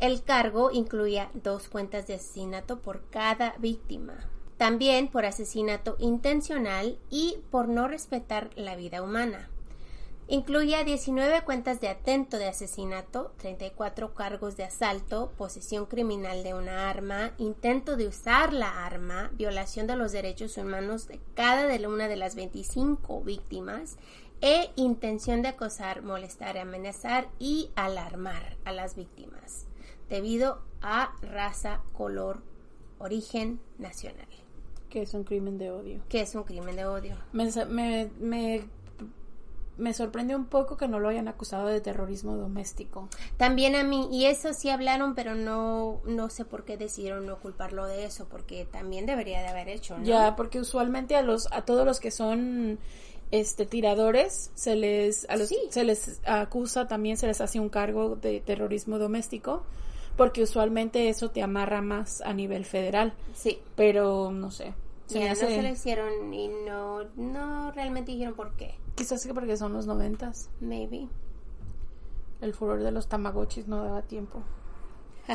S2: El cargo incluía dos cuentas de asesinato por cada víctima, también por asesinato intencional y por no respetar la vida humana. Incluía 19 cuentas de atento de asesinato, 34 cargos de asalto, posesión criminal de una arma, intento de usar la arma, violación de los derechos humanos de cada de una de las 25 víctimas e intención de acosar, molestar, amenazar y alarmar a las víctimas debido a raza, color, origen nacional.
S3: Que es un crimen de odio.
S2: Que es un crimen de odio.
S3: Me, me, me, sorprende un poco que no lo hayan acusado de terrorismo doméstico.
S2: También a mí, y eso sí hablaron, pero no, no sé por qué decidieron no culparlo de eso, porque también debería de haber hecho, ¿no?
S3: Ya, porque usualmente a los, a todos los que son este tiradores se les a los, se les acusa también se les hace un cargo de terrorismo doméstico porque usualmente eso te amarra más a nivel federal.
S2: Sí.
S3: Pero no sé.
S2: Se no se lo hicieron y no, no realmente dijeron por qué.
S3: Quizás que porque son los noventas.
S2: Maybe.
S3: El furor de los tamagotchis no daba tiempo.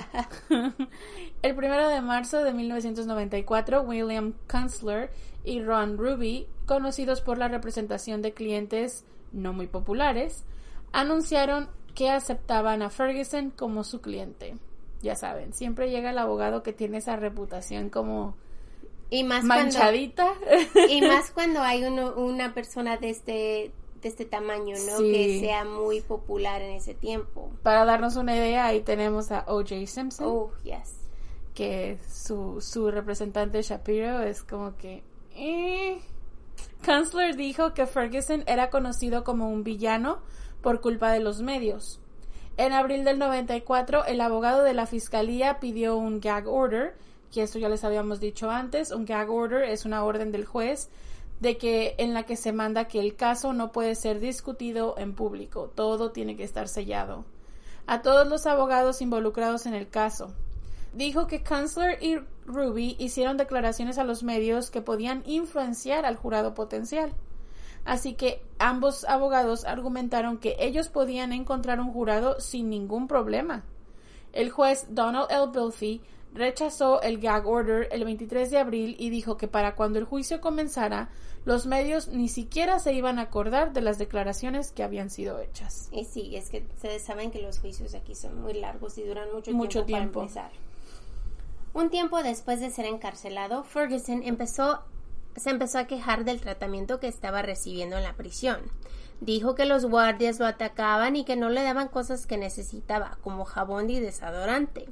S3: el primero de marzo de 1994, William Kunstler y Ron Ruby, conocidos por la representación de clientes no muy populares, anunciaron que aceptaban a Ferguson como su cliente ya saben, siempre llega el abogado que tiene esa reputación como
S2: y más
S3: manchadita.
S2: y más cuando hay uno, una persona de este de este tamaño, ¿no? Que sea muy popular en ese tiempo.
S3: Para darnos una idea, ahí tenemos a O.J. Simpson.
S2: Oh, yes.
S3: Que su, su representante Shapiro es como que... Eh. Kansler dijo que Ferguson era conocido como un villano por culpa de los medios. En abril del 94, el abogado de la fiscalía pidió un gag order, que esto ya les habíamos dicho antes. Un gag order es una orden del juez de que en la que se manda que el caso no puede ser discutido en público, todo tiene que estar sellado. A todos los abogados involucrados en el caso. Dijo que Kansler y Ruby hicieron declaraciones a los medios que podían influenciar al jurado potencial. Así que ambos abogados argumentaron que ellos podían encontrar un jurado sin ningún problema. El juez Donald L. Bilfey rechazó el gag order el 23 de abril y dijo que para cuando el juicio comenzara, los medios ni siquiera se iban a acordar de las declaraciones que habían sido hechas.
S2: Y sí, es que ustedes saben que los juicios aquí son muy largos y duran mucho,
S3: Mucho
S2: tiempo,
S3: tiempo.
S2: para empezar. Un tiempo después de ser encarcelado, Ferguson empezó, se empezó a quejar del tratamiento que estaba recibiendo en la prisión. Dijo que los guardias lo atacaban y que no le daban cosas que necesitaba, como jabón y desodorante.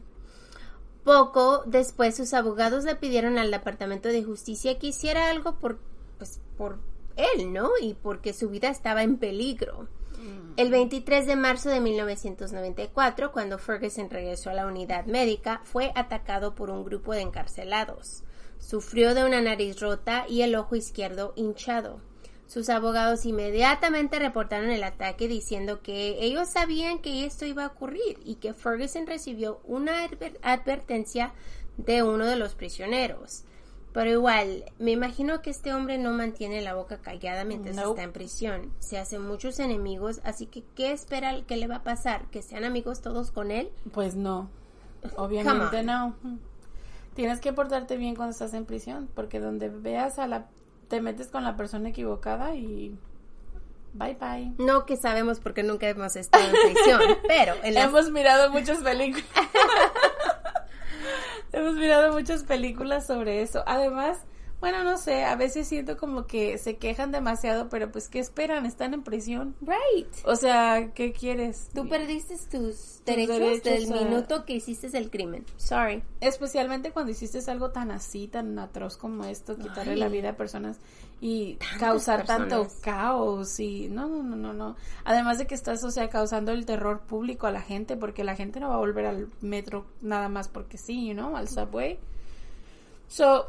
S2: Poco después sus abogados le pidieron al Departamento de Justicia que hiciera algo por, pues, por él, ¿no? Y porque su vida estaba en peligro. El 23 de marzo de 1994, cuando Ferguson regresó a la unidad médica, fue atacado por un grupo de encarcelados. Sufrió de una nariz rota y el ojo izquierdo hinchado. Sus abogados inmediatamente reportaron el ataque diciendo que ellos sabían que esto iba a ocurrir y que Ferguson recibió una adver- advertencia de uno de los prisioneros. Pero igual, me imagino que este hombre no mantiene la boca callada mientras está en prisión. Se hace muchos enemigos, así que ¿qué espera que le va a pasar? ¿Que sean amigos todos con él?
S3: Pues no, obviamente no. Tienes que portarte bien cuando estás en prisión, porque donde veas a la... te metes con la persona equivocada y... Bye bye.
S2: No que sabemos porque nunca hemos estado en prisión, pero en las
S3: Hemos mirado muchas películas. Hemos mirado muchas películas sobre eso. Además, bueno, no sé, a veces siento como que se quejan demasiado, pero pues ¿qué esperan? Están en prisión.
S2: Right.
S3: O sea, ¿qué quieres?
S2: Tú perdiste tus derechos,
S3: derechos
S2: del
S3: a-
S2: minuto que hiciste el crimen. Sorry.
S3: Especialmente cuando hiciste algo tan así, tan atroz como esto, quitarle
S2: Ay.
S3: la vida a personas y causar tanto caos y no, no, no, no, no. Además de que estás, o sea, causando el terror público a la gente porque la gente no va a volver al metro nada más porque sí, you know, al subway. So,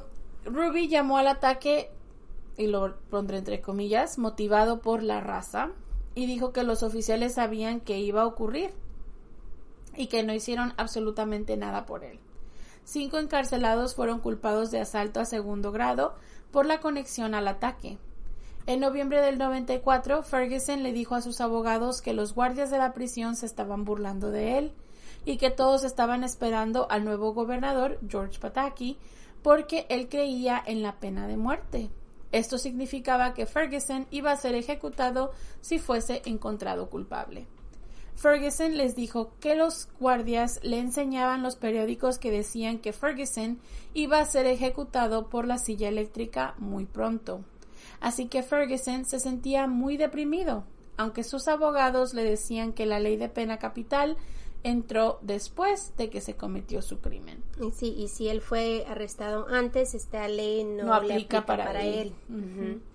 S3: Ruby llamó al ataque y lo pondré entre comillas, motivado por la raza y dijo que los oficiales sabían que iba a ocurrir y que no hicieron absolutamente nada por él. Cinco encarcelados fueron culpados de asalto a segundo grado por la conexión al ataque. En noviembre del 94, Ferguson le dijo a sus abogados que los guardias de la prisión se estaban burlando de él y que todos estaban esperando al nuevo gobernador, George Pataki, porque él creía en la pena de muerte. Esto significaba que Ferguson iba a ser ejecutado si fuese encontrado culpable. Ferguson les dijo que los guardias le enseñaban los periódicos que decían que Ferguson iba a ser ejecutado por la silla eléctrica muy pronto. Así que Ferguson se sentía muy deprimido, aunque sus abogados le decían que la ley de pena capital entró después de que se cometió su crimen.
S2: Sí, y si él fue arrestado antes, esta ley no,
S3: No
S2: le
S3: aplica para
S2: él.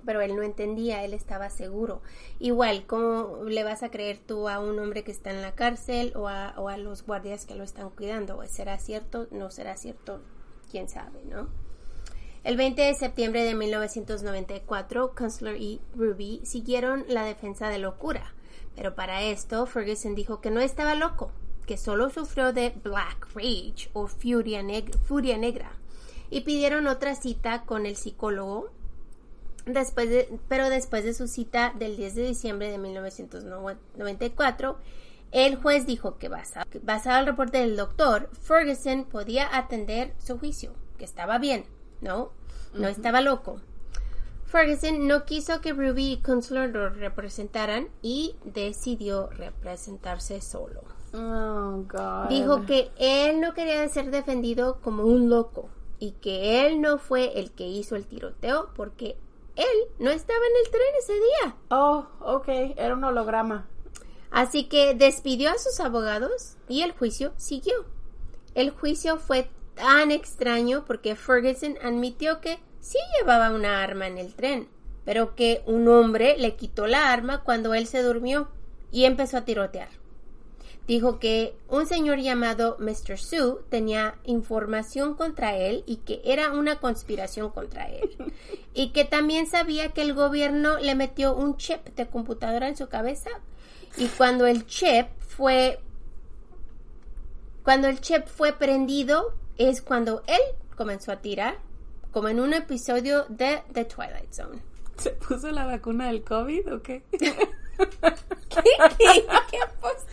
S2: Pero él no entendía, él estaba seguro. Igual, ¿cómo le vas a creer tú a un hombre que está en la cárcel o a, o a los guardias que lo están cuidando? ¿Será cierto? ¿No será cierto? ¿Quién sabe, no? El 20 de septiembre de 1994, Kunstler y Ruby siguieron la defensa de locura. Pero para esto, Ferguson dijo que no estaba loco, que solo sufrió de Black Rage o furia, neg- furia negra. Y pidieron otra cita con el psicólogo, después de, pero después de su cita del 10 de diciembre de 1994, el juez dijo que basado, basado en el reporte del doctor, Ferguson podía atender su juicio, que estaba bien, ¿no? No estaba loco. Ferguson no quiso que Ruby y Kunstler lo representaran y decidió representarse solo.
S3: Oh, God.
S2: Dijo que él no quería ser defendido como un loco y que él no fue el que hizo el tiroteo porque él no estaba en el tren ese día.
S3: Oh, ok, era un holograma.
S2: Así que despidió a sus abogados y el juicio siguió. El juicio fue tan extraño porque Ferguson admitió que sí llevaba una arma en el tren, pero que un hombre le quitó la arma cuando él se durmió y empezó a tirotear. Dijo que un señor llamado Mr. Sue tenía información contra él y que era una conspiración contra él. y que también sabía que el gobierno le metió un chip de computadora en su cabeza. Y cuando el chip fue cuando el chip fue prendido es cuando él comenzó a tirar, como en un episodio de The Twilight Zone.
S3: ¿Se puso la vacuna del COVID o qué?
S2: ¿Qué? ¿Qué? ¿Qué pos-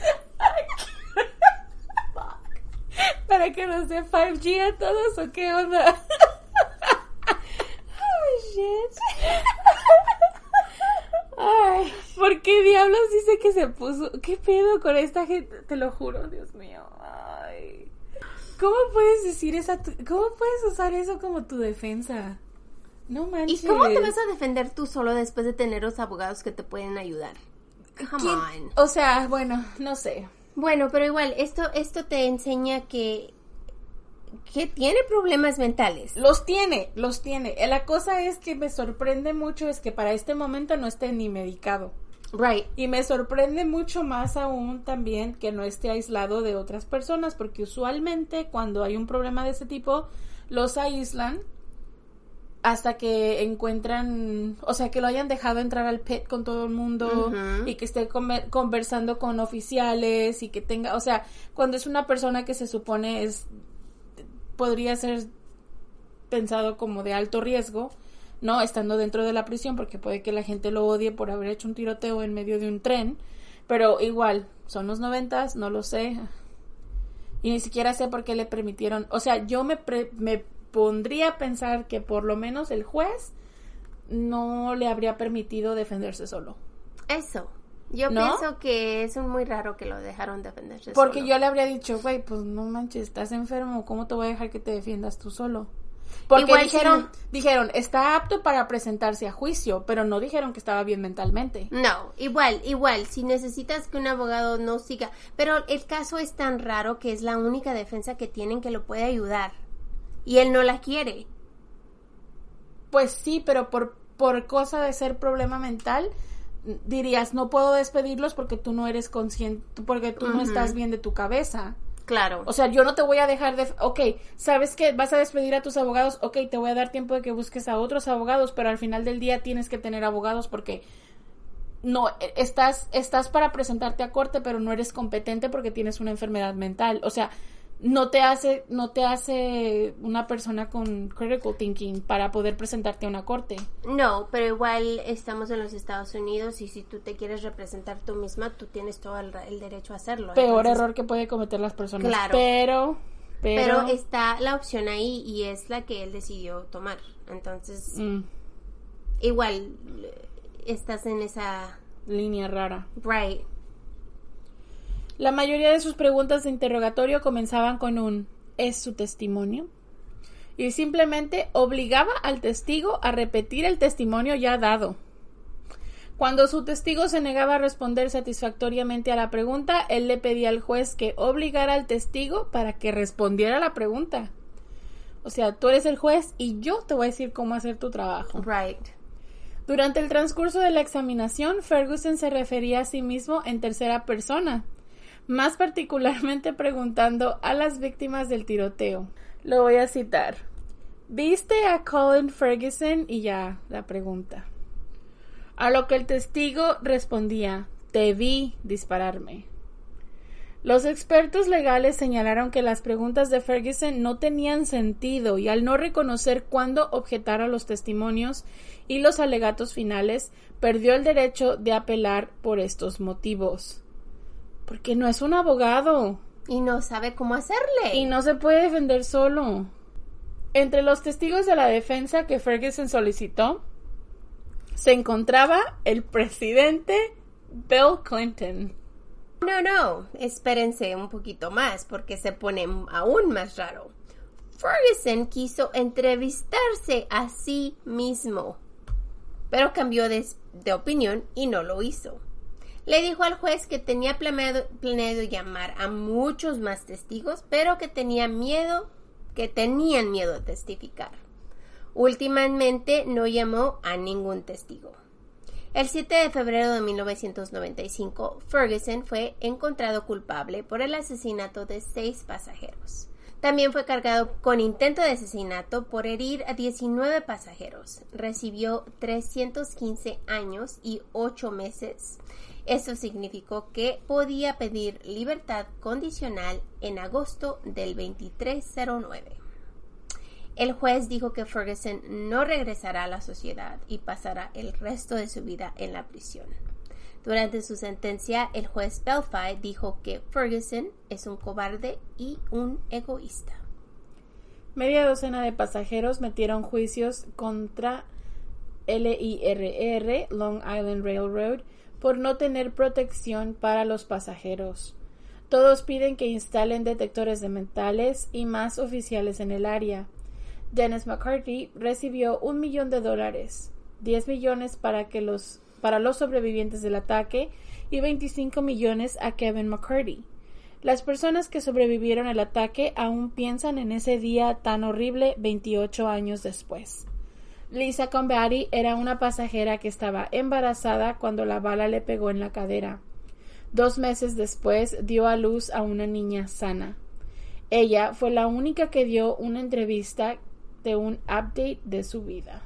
S3: para que nos dé 5G a todos o qué onda?
S2: Oh, shit.
S3: Ay, ¿por qué diablos dice que se puso? ¿Qué pedo con esta gente? Te lo juro, Dios mío. Ay. ¿Cómo puedes decir esa? tu- ¿Cómo puedes usar eso como tu defensa? No manches.
S2: ¿Y cómo te vas a defender tú solo después de tener los abogados que te pueden ayudar? Come
S3: ¿Quién-
S2: on.
S3: O sea, bueno, no sé.
S2: Bueno, pero igual, esto, esto te enseña que, que tiene problemas mentales.
S3: Los tiene, los tiene. Eh, La cosa es que me sorprende mucho es que para este momento no esté ni medicado.
S2: Right.
S3: Y me sorprende mucho más aún también que no esté aislado de otras personas, porque usualmente cuando hay un problema de este tipo, los aíslan hasta que encuentran, o sea, que lo hayan dejado entrar al PET con todo el mundo y que esté conversando con oficiales y que tenga, o sea, cuando es una persona que se supone es, podría ser pensado como de alto riesgo, ¿no? Estando dentro de la prisión, porque puede que la gente lo odie por haber hecho un tiroteo en medio de un tren, pero igual, son los noventas, no lo sé. Y ni siquiera sé por qué le permitieron, o sea, yo me, pre- me pondría a pensar que por lo menos el juez no le habría permitido defenderse solo.
S2: Eso. Yo
S3: ¿No?
S2: pienso que es muy raro que lo dejaron defenderse
S3: Porque
S2: solo.
S3: yo le habría dicho, güey, pues no manches, estás enfermo, ¿cómo te voy a dejar que te defiendas tú solo? Porque
S2: Igual
S3: dijeron,
S2: si-
S3: dijeron, está apto para presentarse a juicio, pero no dijeron que estaba bien mentalmente.
S2: No, igual, igual, si necesitas que un abogado no siga, pero el caso es tan raro que es la única defensa que tienen que lo puede ayudar y él no la quiere.
S3: Pues sí, pero por, por cosa de ser problema mental, dirías, no puedo despedirlos porque tú no eres consciente, porque tú no estás bien de tu cabeza.
S2: Claro.
S3: O sea, yo no te voy a dejar de... Ok, ¿sabes que ¿Vas a despedir a tus abogados? Ok, te voy a dar tiempo de que busques a otros abogados, pero al final del día tienes que tener abogados porque no, e- estás, estás para presentarte a corte, pero no eres competente porque tienes una enfermedad mental. O sea, no te hace, no te hace una persona con critical thinking para poder presentarte a una corte.
S2: No, pero igual estamos en los Estados Unidos y si tú te quieres representar tú misma, tú tienes todo el, el derecho a hacerlo.
S3: Peor
S2: Entonces,
S3: error que puede cometer las personas.
S2: Claro.
S3: Pero, pero,
S2: Pero está la opción ahí y es la que él decidió tomar. Entonces,
S3: mm,
S2: igual eh, estás en esa...
S3: línea rara.
S2: Right.
S3: La mayoría de sus preguntas de interrogatorio comenzaban con un ¿es su testimonio? Y simplemente obligaba al testigo a repetir el testimonio ya dado. Cuando su testigo se negaba a responder satisfactoriamente a la pregunta, él le pedía al juez que obligara al testigo para que respondiera la pregunta. O sea, tú eres el juez y yo te voy a decir cómo hacer tu trabajo.
S2: Right.
S3: Durante el transcurso de la examinación, Ferguson se refería a sí mismo en tercera persona, más particularmente preguntando a las víctimas del tiroteo. Lo voy a citar. ¿Viste a Colin Ferguson? Y ya la pregunta. A lo que el testigo respondía, te vi dispararme. Los expertos legales señalaron que las preguntas de Ferguson no tenían sentido y al no reconocer cuándo objetar a los testimonios y los alegatos finales, perdió el derecho de apelar por estos motivos. Porque no es un abogado
S2: Y no sabe cómo hacerle.
S3: y no se puede defender solo. Entre los testigos de la defensa que Ferguson solicitó se encontraba el presidente Bill Clinton.
S2: No, no, espérense un poquito más porque se pone aún más raro. Ferguson quiso entrevistarse a sí mismo, pero cambió de, de opinión y no lo hizo. Le dijo al juez que tenía planeado, llamar a muchos más testigos, pero que tenía miedo, que tenían miedo de testificar. Últimamente no llamó a ningún testigo. El 7 de febrero de 1995, Ferguson fue encontrado culpable por el asesinato de seis pasajeros. También fue cargado con intento de asesinato por herir a 19 pasajeros. Recibió 315 años y 8 meses. Eso significó que podía pedir libertad condicional en agosto del 2309. El juez dijo que Ferguson no regresará a la sociedad y pasará el resto de su vida en la prisión. Durante su sentencia, el juez Belfay dijo que Ferguson es un cobarde y un egoísta.
S3: Media docena de pasajeros metieron juicios contra LIRR, Long Island Railroad, por no tener protección para los pasajeros. Todos piden que instalen detectores de metales y más oficiales en el área. Dennis McCarthy recibió un millón de dólares, 10 millones para, que los, para los sobrevivientes del ataque y 25 millones a Kevin McCarthy. Las personas que sobrevivieron al ataque aún piensan en ese día tan horrible 28 años después. Lisa Combati era una pasajera que estaba embarazada cuando la bala le pegó en la cadera. Dos meses después dio a luz a una niña sana. Ella fue la única que dio una entrevista de un update de su vida.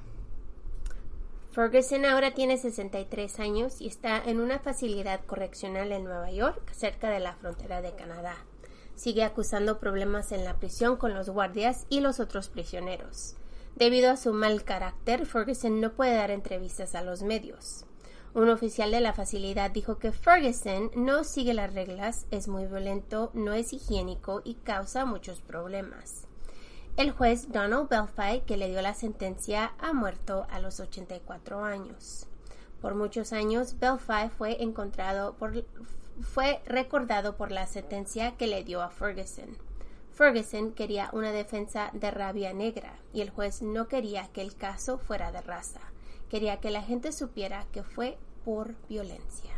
S2: Ferguson ahora tiene 63 años y está en una facilidad correccional en Nueva York, cerca de la frontera de Canadá. Sigue acusando problemas en la prisión con los guardias y los otros prisioneros. Debido a su mal carácter, Ferguson no puede dar entrevistas a los medios. Un oficial de la facilidad dijo que Ferguson no sigue las reglas, es muy violento, no es higiénico y causa muchos problemas. El juez Donald Belfay, que le dio la sentencia, ha muerto a los 84 años. Por muchos años, Belfay fue encontrado por, fue recordado por la sentencia que le dio a Ferguson. Ferguson quería una defensa de rabia negra y el juez no quería que el caso fuera de raza. Quería que la gente supiera que fue por violencia.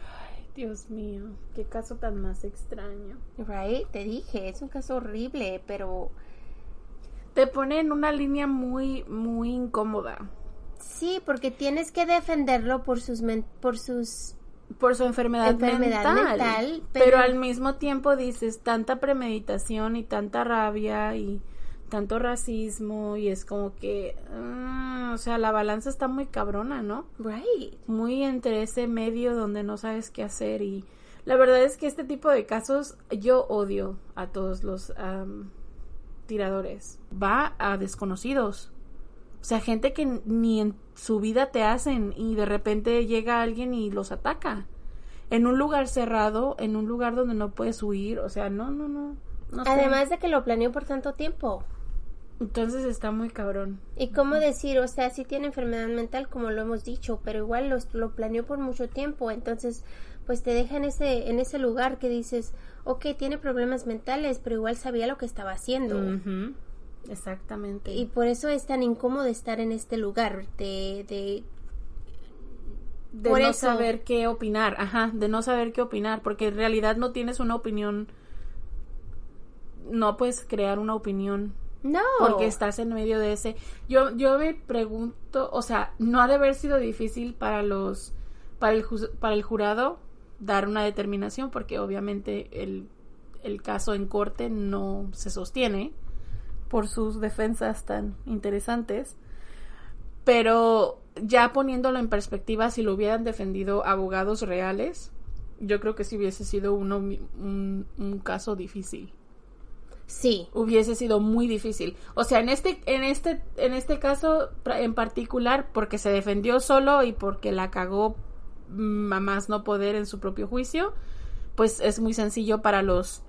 S3: Ay, Dios mío, qué caso tan más extraño.
S2: Right, te dije, es un caso horrible, pero
S3: te pone en una línea muy muy incómoda.
S2: Sí, porque tienes que defenderlo por sus por sus
S3: por su enfermedad, enfermedad mental, pero... pero... al mismo tiempo dices tanta premeditación y tanta rabia y tanto racismo y es como que, mm, o sea, la balanza está muy cabrona, ¿no?
S2: Right.
S3: Muy entre ese medio donde no sabes qué hacer y la verdad es que este tipo de casos yo odio a todos los tiradores. Va a desconocidos. O sea, gente que ni en su vida te hacen y de repente llega alguien y los ataca. En un lugar cerrado, en un lugar donde no puedes huir, o sea, no, no, no. no
S2: Además de que lo planeó por tanto tiempo.
S3: Entonces está muy cabrón.
S2: Y cómo decir, o sea, sí tiene enfermedad mental, como lo hemos dicho, pero igual lo, lo planeó por mucho tiempo, entonces pues te deja en ese, en ese lugar que dices, ok, tiene problemas mentales, pero igual sabía lo que estaba haciendo.
S3: Exactamente.
S2: Y por eso es tan incómodo estar en este lugar, de... de
S3: de no saber qué opinar, ajá, de no saber qué opinar, porque en realidad no tienes una opinión, no puedes crear una opinión
S2: no.
S3: Porque estás en medio de ese. Yo, yo me pregunto, o sea, no ha de haber sido difícil para los, para el, para el jurado dar una determinación, porque obviamente el, el caso en corte no se sostiene por sus defensas tan interesantes. Pero ya poniéndolo en perspectiva, si lo hubieran defendido abogados reales, yo creo que sí hubiese sido uno, un, un caso difícil.
S2: Sí.
S3: Hubiese sido muy difícil. O sea, en este, en este, en este caso en particular, porque se defendió solo y porque la cagó mm, a más no poder en su propio juicio, pues es muy sencillo para los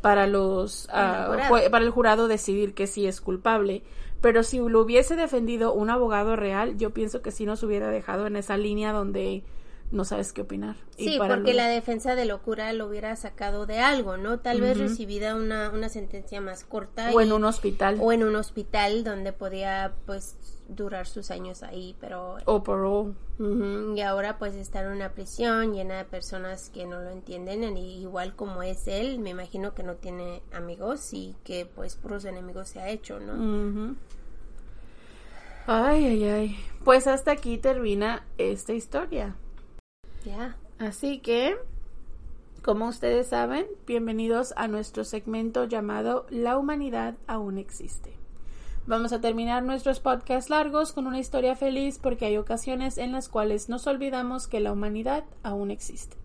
S3: para los uh, para el jurado decidir que sí es culpable. Pero si lo hubiese defendido un abogado real, yo pienso que sí nos hubiera dejado en esa línea donde no sabes qué opinar.
S2: Sí, porque la defensa de locura lo hubiera sacado de algo, ¿no? Tal vez recibida una, una sentencia más corta.
S3: O en un hospital.
S2: O en un hospital donde podía, pues, durar sus años ahí, pero...
S3: O por
S2: Y ahora, pues, está en una prisión llena de personas que no lo entienden, y igual como es él, me imagino que no tiene amigos y que, pues, puros enemigos se ha hecho, ¿no?
S3: Ay, ay, ay. Pues hasta aquí termina esta historia. Así que, como ustedes saben, bienvenidos a nuestro segmento llamado La humanidad aún existe. Vamos a terminar nuestros podcasts largos con una historia feliz porque hay ocasiones en las cuales nos olvidamos que la humanidad aún existe.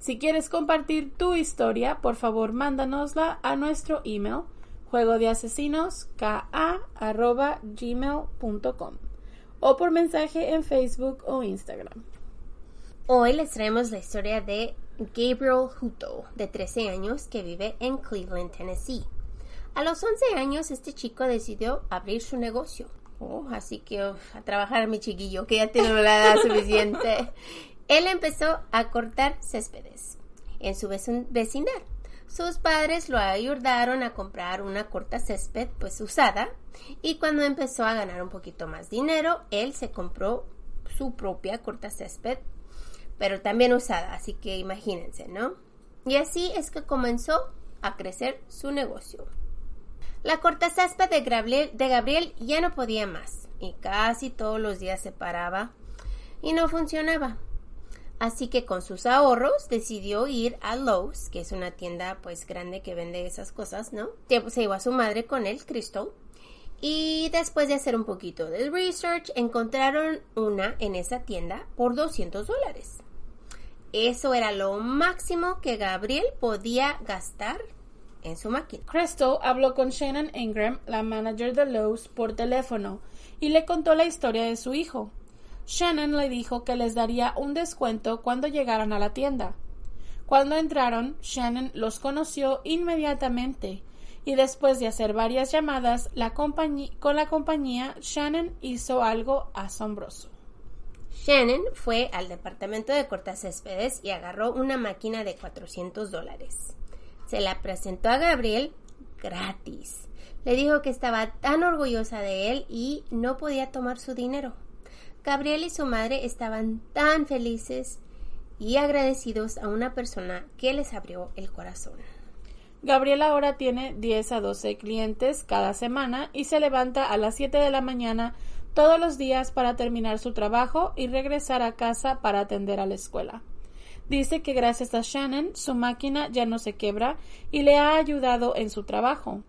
S3: Si quieres compartir tu historia, por favor mándanosla a nuestro email juego de asesinos o por mensaje en Facebook o Instagram.
S2: Hoy les traemos la historia de Gabriel Hutto, de 13 años, que vive en Cleveland, Tennessee. A los 11 años, este chico decidió abrir su negocio. Oh, así que a trabajar mi chiquillo, que ya tiene la edad suficiente. Él empezó a cortar céspedes en su vecindad. Sus padres lo ayudaron a comprar una corta césped pues usada y cuando empezó a ganar un poquito más dinero, él se compró su propia corta césped, pero también usada, así que imagínense, ¿no? Y así es que comenzó a crecer su negocio. La corta césped de Gabriel, de Gabriel ya no podía más y casi todos los días se paraba y no funcionaba. Así que con sus ahorros decidió ir a Lowe's, que es una tienda pues grande que vende esas cosas, ¿no? Se llevó a su madre con él, Crystal. Y después de hacer un poquito de research, encontraron una en esa tienda por 200 dólares. Eso era lo máximo que Gabriel podía gastar en su máquina.
S3: Crystal habló con Shannon Ingram, la manager de Lowe's, por teléfono y le contó la historia de su hijo. Shannon le dijo que les daría un descuento cuando llegaran a la tienda. Cuando entraron, Shannon los conoció inmediatamente y después de hacer varias llamadas con la compañía, Shannon hizo algo asombroso.
S2: Shannon fue al departamento de cortacéspedes y agarró una máquina de 400 dólares. Se la presentó a Gabriel gratis. Le dijo que estaba tan orgullosa de él y no podía tomar su dinero. Gabriel y su madre estaban tan felices y agradecidos a una persona que les abrió el corazón.
S3: Gabriel ahora tiene 10 a 12 clientes cada semana y se levanta a las 7 de la mañana todos los días para terminar su trabajo y regresar a casa para atender a la escuela. Dice que gracias a Shannon su máquina ya no se quebra y le ha ayudado en su trabajo.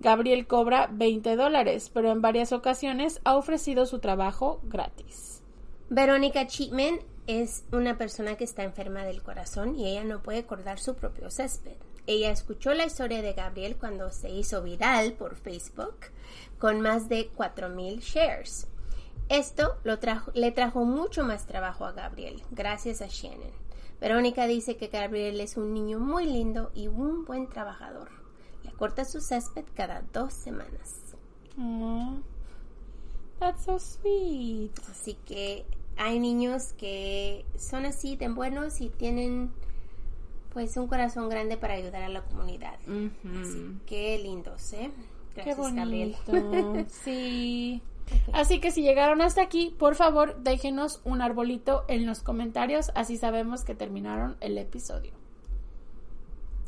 S3: Gabriel cobra 20 dólares, pero en varias ocasiones ha ofrecido su trabajo gratis.
S2: Verónica Chipman es una persona que está enferma del corazón y ella no puede cortar su propio césped. Ella escuchó la historia de Gabriel cuando se hizo viral por Facebook con más de 4.000 shares. Esto le trajo mucho más trabajo a Gabriel, gracias a Shannon. Verónica dice que Gabriel es un niño muy lindo y un buen trabajador corta su césped cada dos semanas.
S3: that's so sweet.
S2: Así que hay niños que son así tan buenos y tienen pues un corazón grande para ayudar a la comunidad. Así que lindos, ¿eh?
S3: Gracias, Qué bonito. sí. Así que si llegaron hasta aquí, por favor, déjenos un arbolito en los comentarios, así sabemos que terminaron el episodio.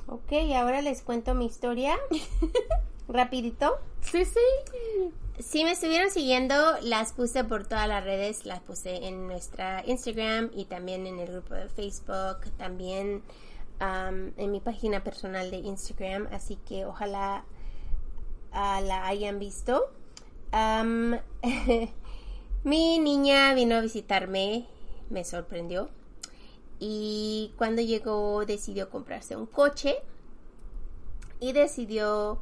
S2: Ok, ahora les cuento mi historia. Rapidito.
S3: Sí, sí.
S2: Si me estuvieron siguiendo, las puse por todas las redes, las puse en nuestra Instagram y también en el grupo de Facebook, también en mi página personal de Instagram, así que ojalá ah, la hayan visto. mi niña vino a visitarme, me sorprendió y cuando llegó decidió comprarse un coche y decidió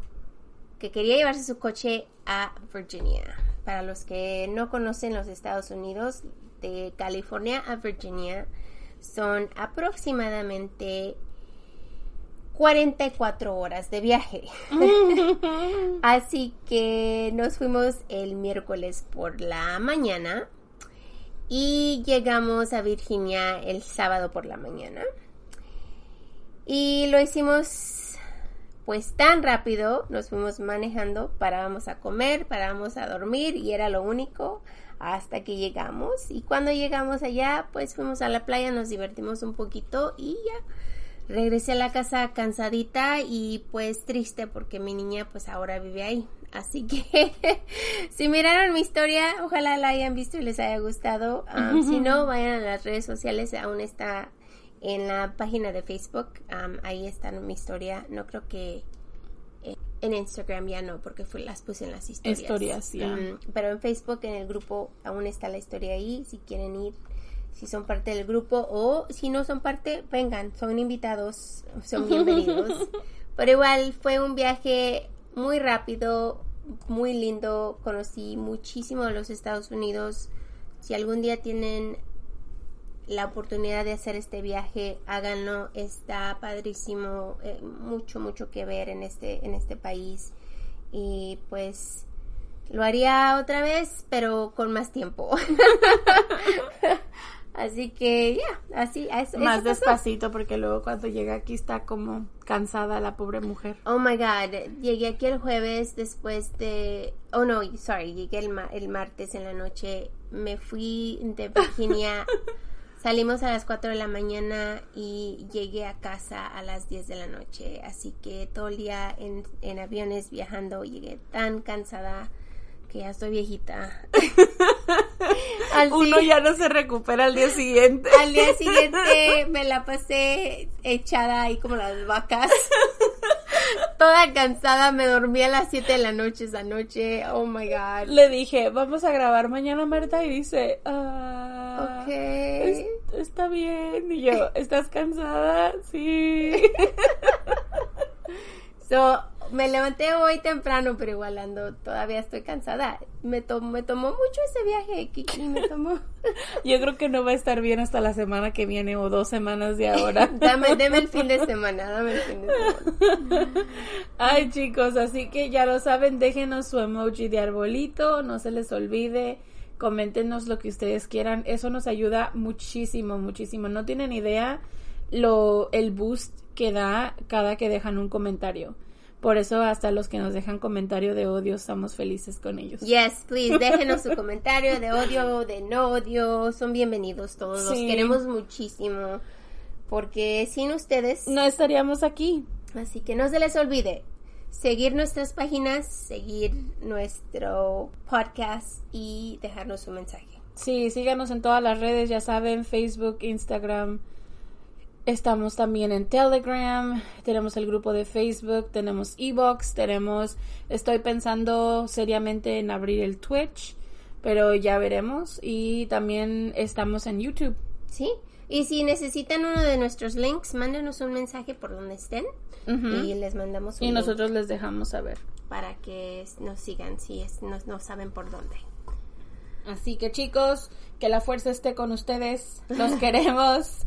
S2: que quería llevarse su coche a Virginia. Para los que no conocen los Estados Unidos, de California a Virginia son aproximadamente 44 horas de viaje. Así que nos fuimos el miércoles por la mañana y llegamos a Virginia el sábado por la mañana. Y lo hicimos pues tan rápido, nos fuimos manejando, parábamos a comer, parábamos a dormir y era lo único hasta que llegamos. Y cuando llegamos allá, pues fuimos a la playa, nos divertimos un poquito y ya regresé a la casa cansadita y pues triste porque mi niña pues ahora vive ahí. Así que si miraron mi historia, ojalá la hayan visto y les haya gustado. Um, si no, vayan a las redes sociales, aún está en la página de Facebook. Um, ahí está mi historia. No creo que eh, en Instagram ya no, porque fue, las puse en las historias.
S3: Um,
S2: pero en Facebook, en el grupo, aún está la historia ahí. Si quieren ir, si son parte del grupo o si no son parte, vengan, son invitados, son bienvenidos. pero igual fue un viaje muy rápido, muy lindo. Conocí muchísimo de los Estados Unidos, si algún día tienen la oportunidad de hacer este viaje, háganlo. Está padrísimo, eh, mucho, mucho que ver en este, en este país. Y pues lo haría otra vez, pero con más tiempo. así que ya, así. Eso,
S3: Más
S2: eso pasó.
S3: despacito porque luego cuando llega aquí está como cansada la pobre mujer.
S2: Oh my god, llegué aquí el jueves después de. Oh no, sorry, llegué el, ma- el martes en la noche. Me fui de Virginia. Salimos a las 4 de la mañana y llegué a casa a las 10 de la noche. Así que todo el día en, en aviones viajando llegué tan cansada que ya estoy viejita. Al
S3: Uno ya no se recupera al día siguiente.
S2: al día siguiente me la pasé echada ahí como las vacas. Toda cansada, me dormí a las 7 de la noche esa noche. Oh my god.
S3: Le dije, vamos a grabar mañana, Marta, y dice, ah,
S2: Ok.
S3: es- está bien. Y yo, ¿estás cansada? Sí.
S2: So, me levanté hoy temprano, pero igual ando, todavía estoy cansada. Me, to- me tomó mucho ese viaje, Kiki, me tomó.
S3: Yo creo que no va a estar bien hasta la semana que viene o dos semanas de ahora.
S2: dame, dame el fin de semana, dame el fin de semana.
S3: Ay, chicos, así que ya lo saben, déjenos su emoji de arbolito, no se les olvide, coméntenos lo que ustedes quieran, eso nos ayuda muchísimo, muchísimo. No tienen idea lo el boost que da cada que dejan un comentario. Por eso hasta los que nos dejan comentario de odio estamos felices con ellos.
S2: Yes, please, déjenos su comentario de odio, de no odio. Son bienvenidos todos, los queremos muchísimo. Porque sin ustedes,
S3: No estaríamos aquí.
S2: así que no se les olvide seguir nuestras páginas, seguir nuestro podcast y dejarnos un mensaje.
S3: Sí, síganos en todas las redes, ya saben, Facebook, Instagram. Estamos también en Telegram, tenemos el grupo de Facebook, tenemos Ebox, tenemos, estoy pensando seriamente en abrir el Twitch, pero ya veremos. Y también estamos en YouTube.
S2: ¿Sí? Y si necesitan uno de nuestros links, mándenos un mensaje por donde estén y les mandamos un
S3: Y
S2: link
S3: nosotros les dejamos saber.
S2: para que nos sigan si es, no, no saben por dónde.
S3: Así que chicos, que la fuerza esté con ustedes. Los queremos.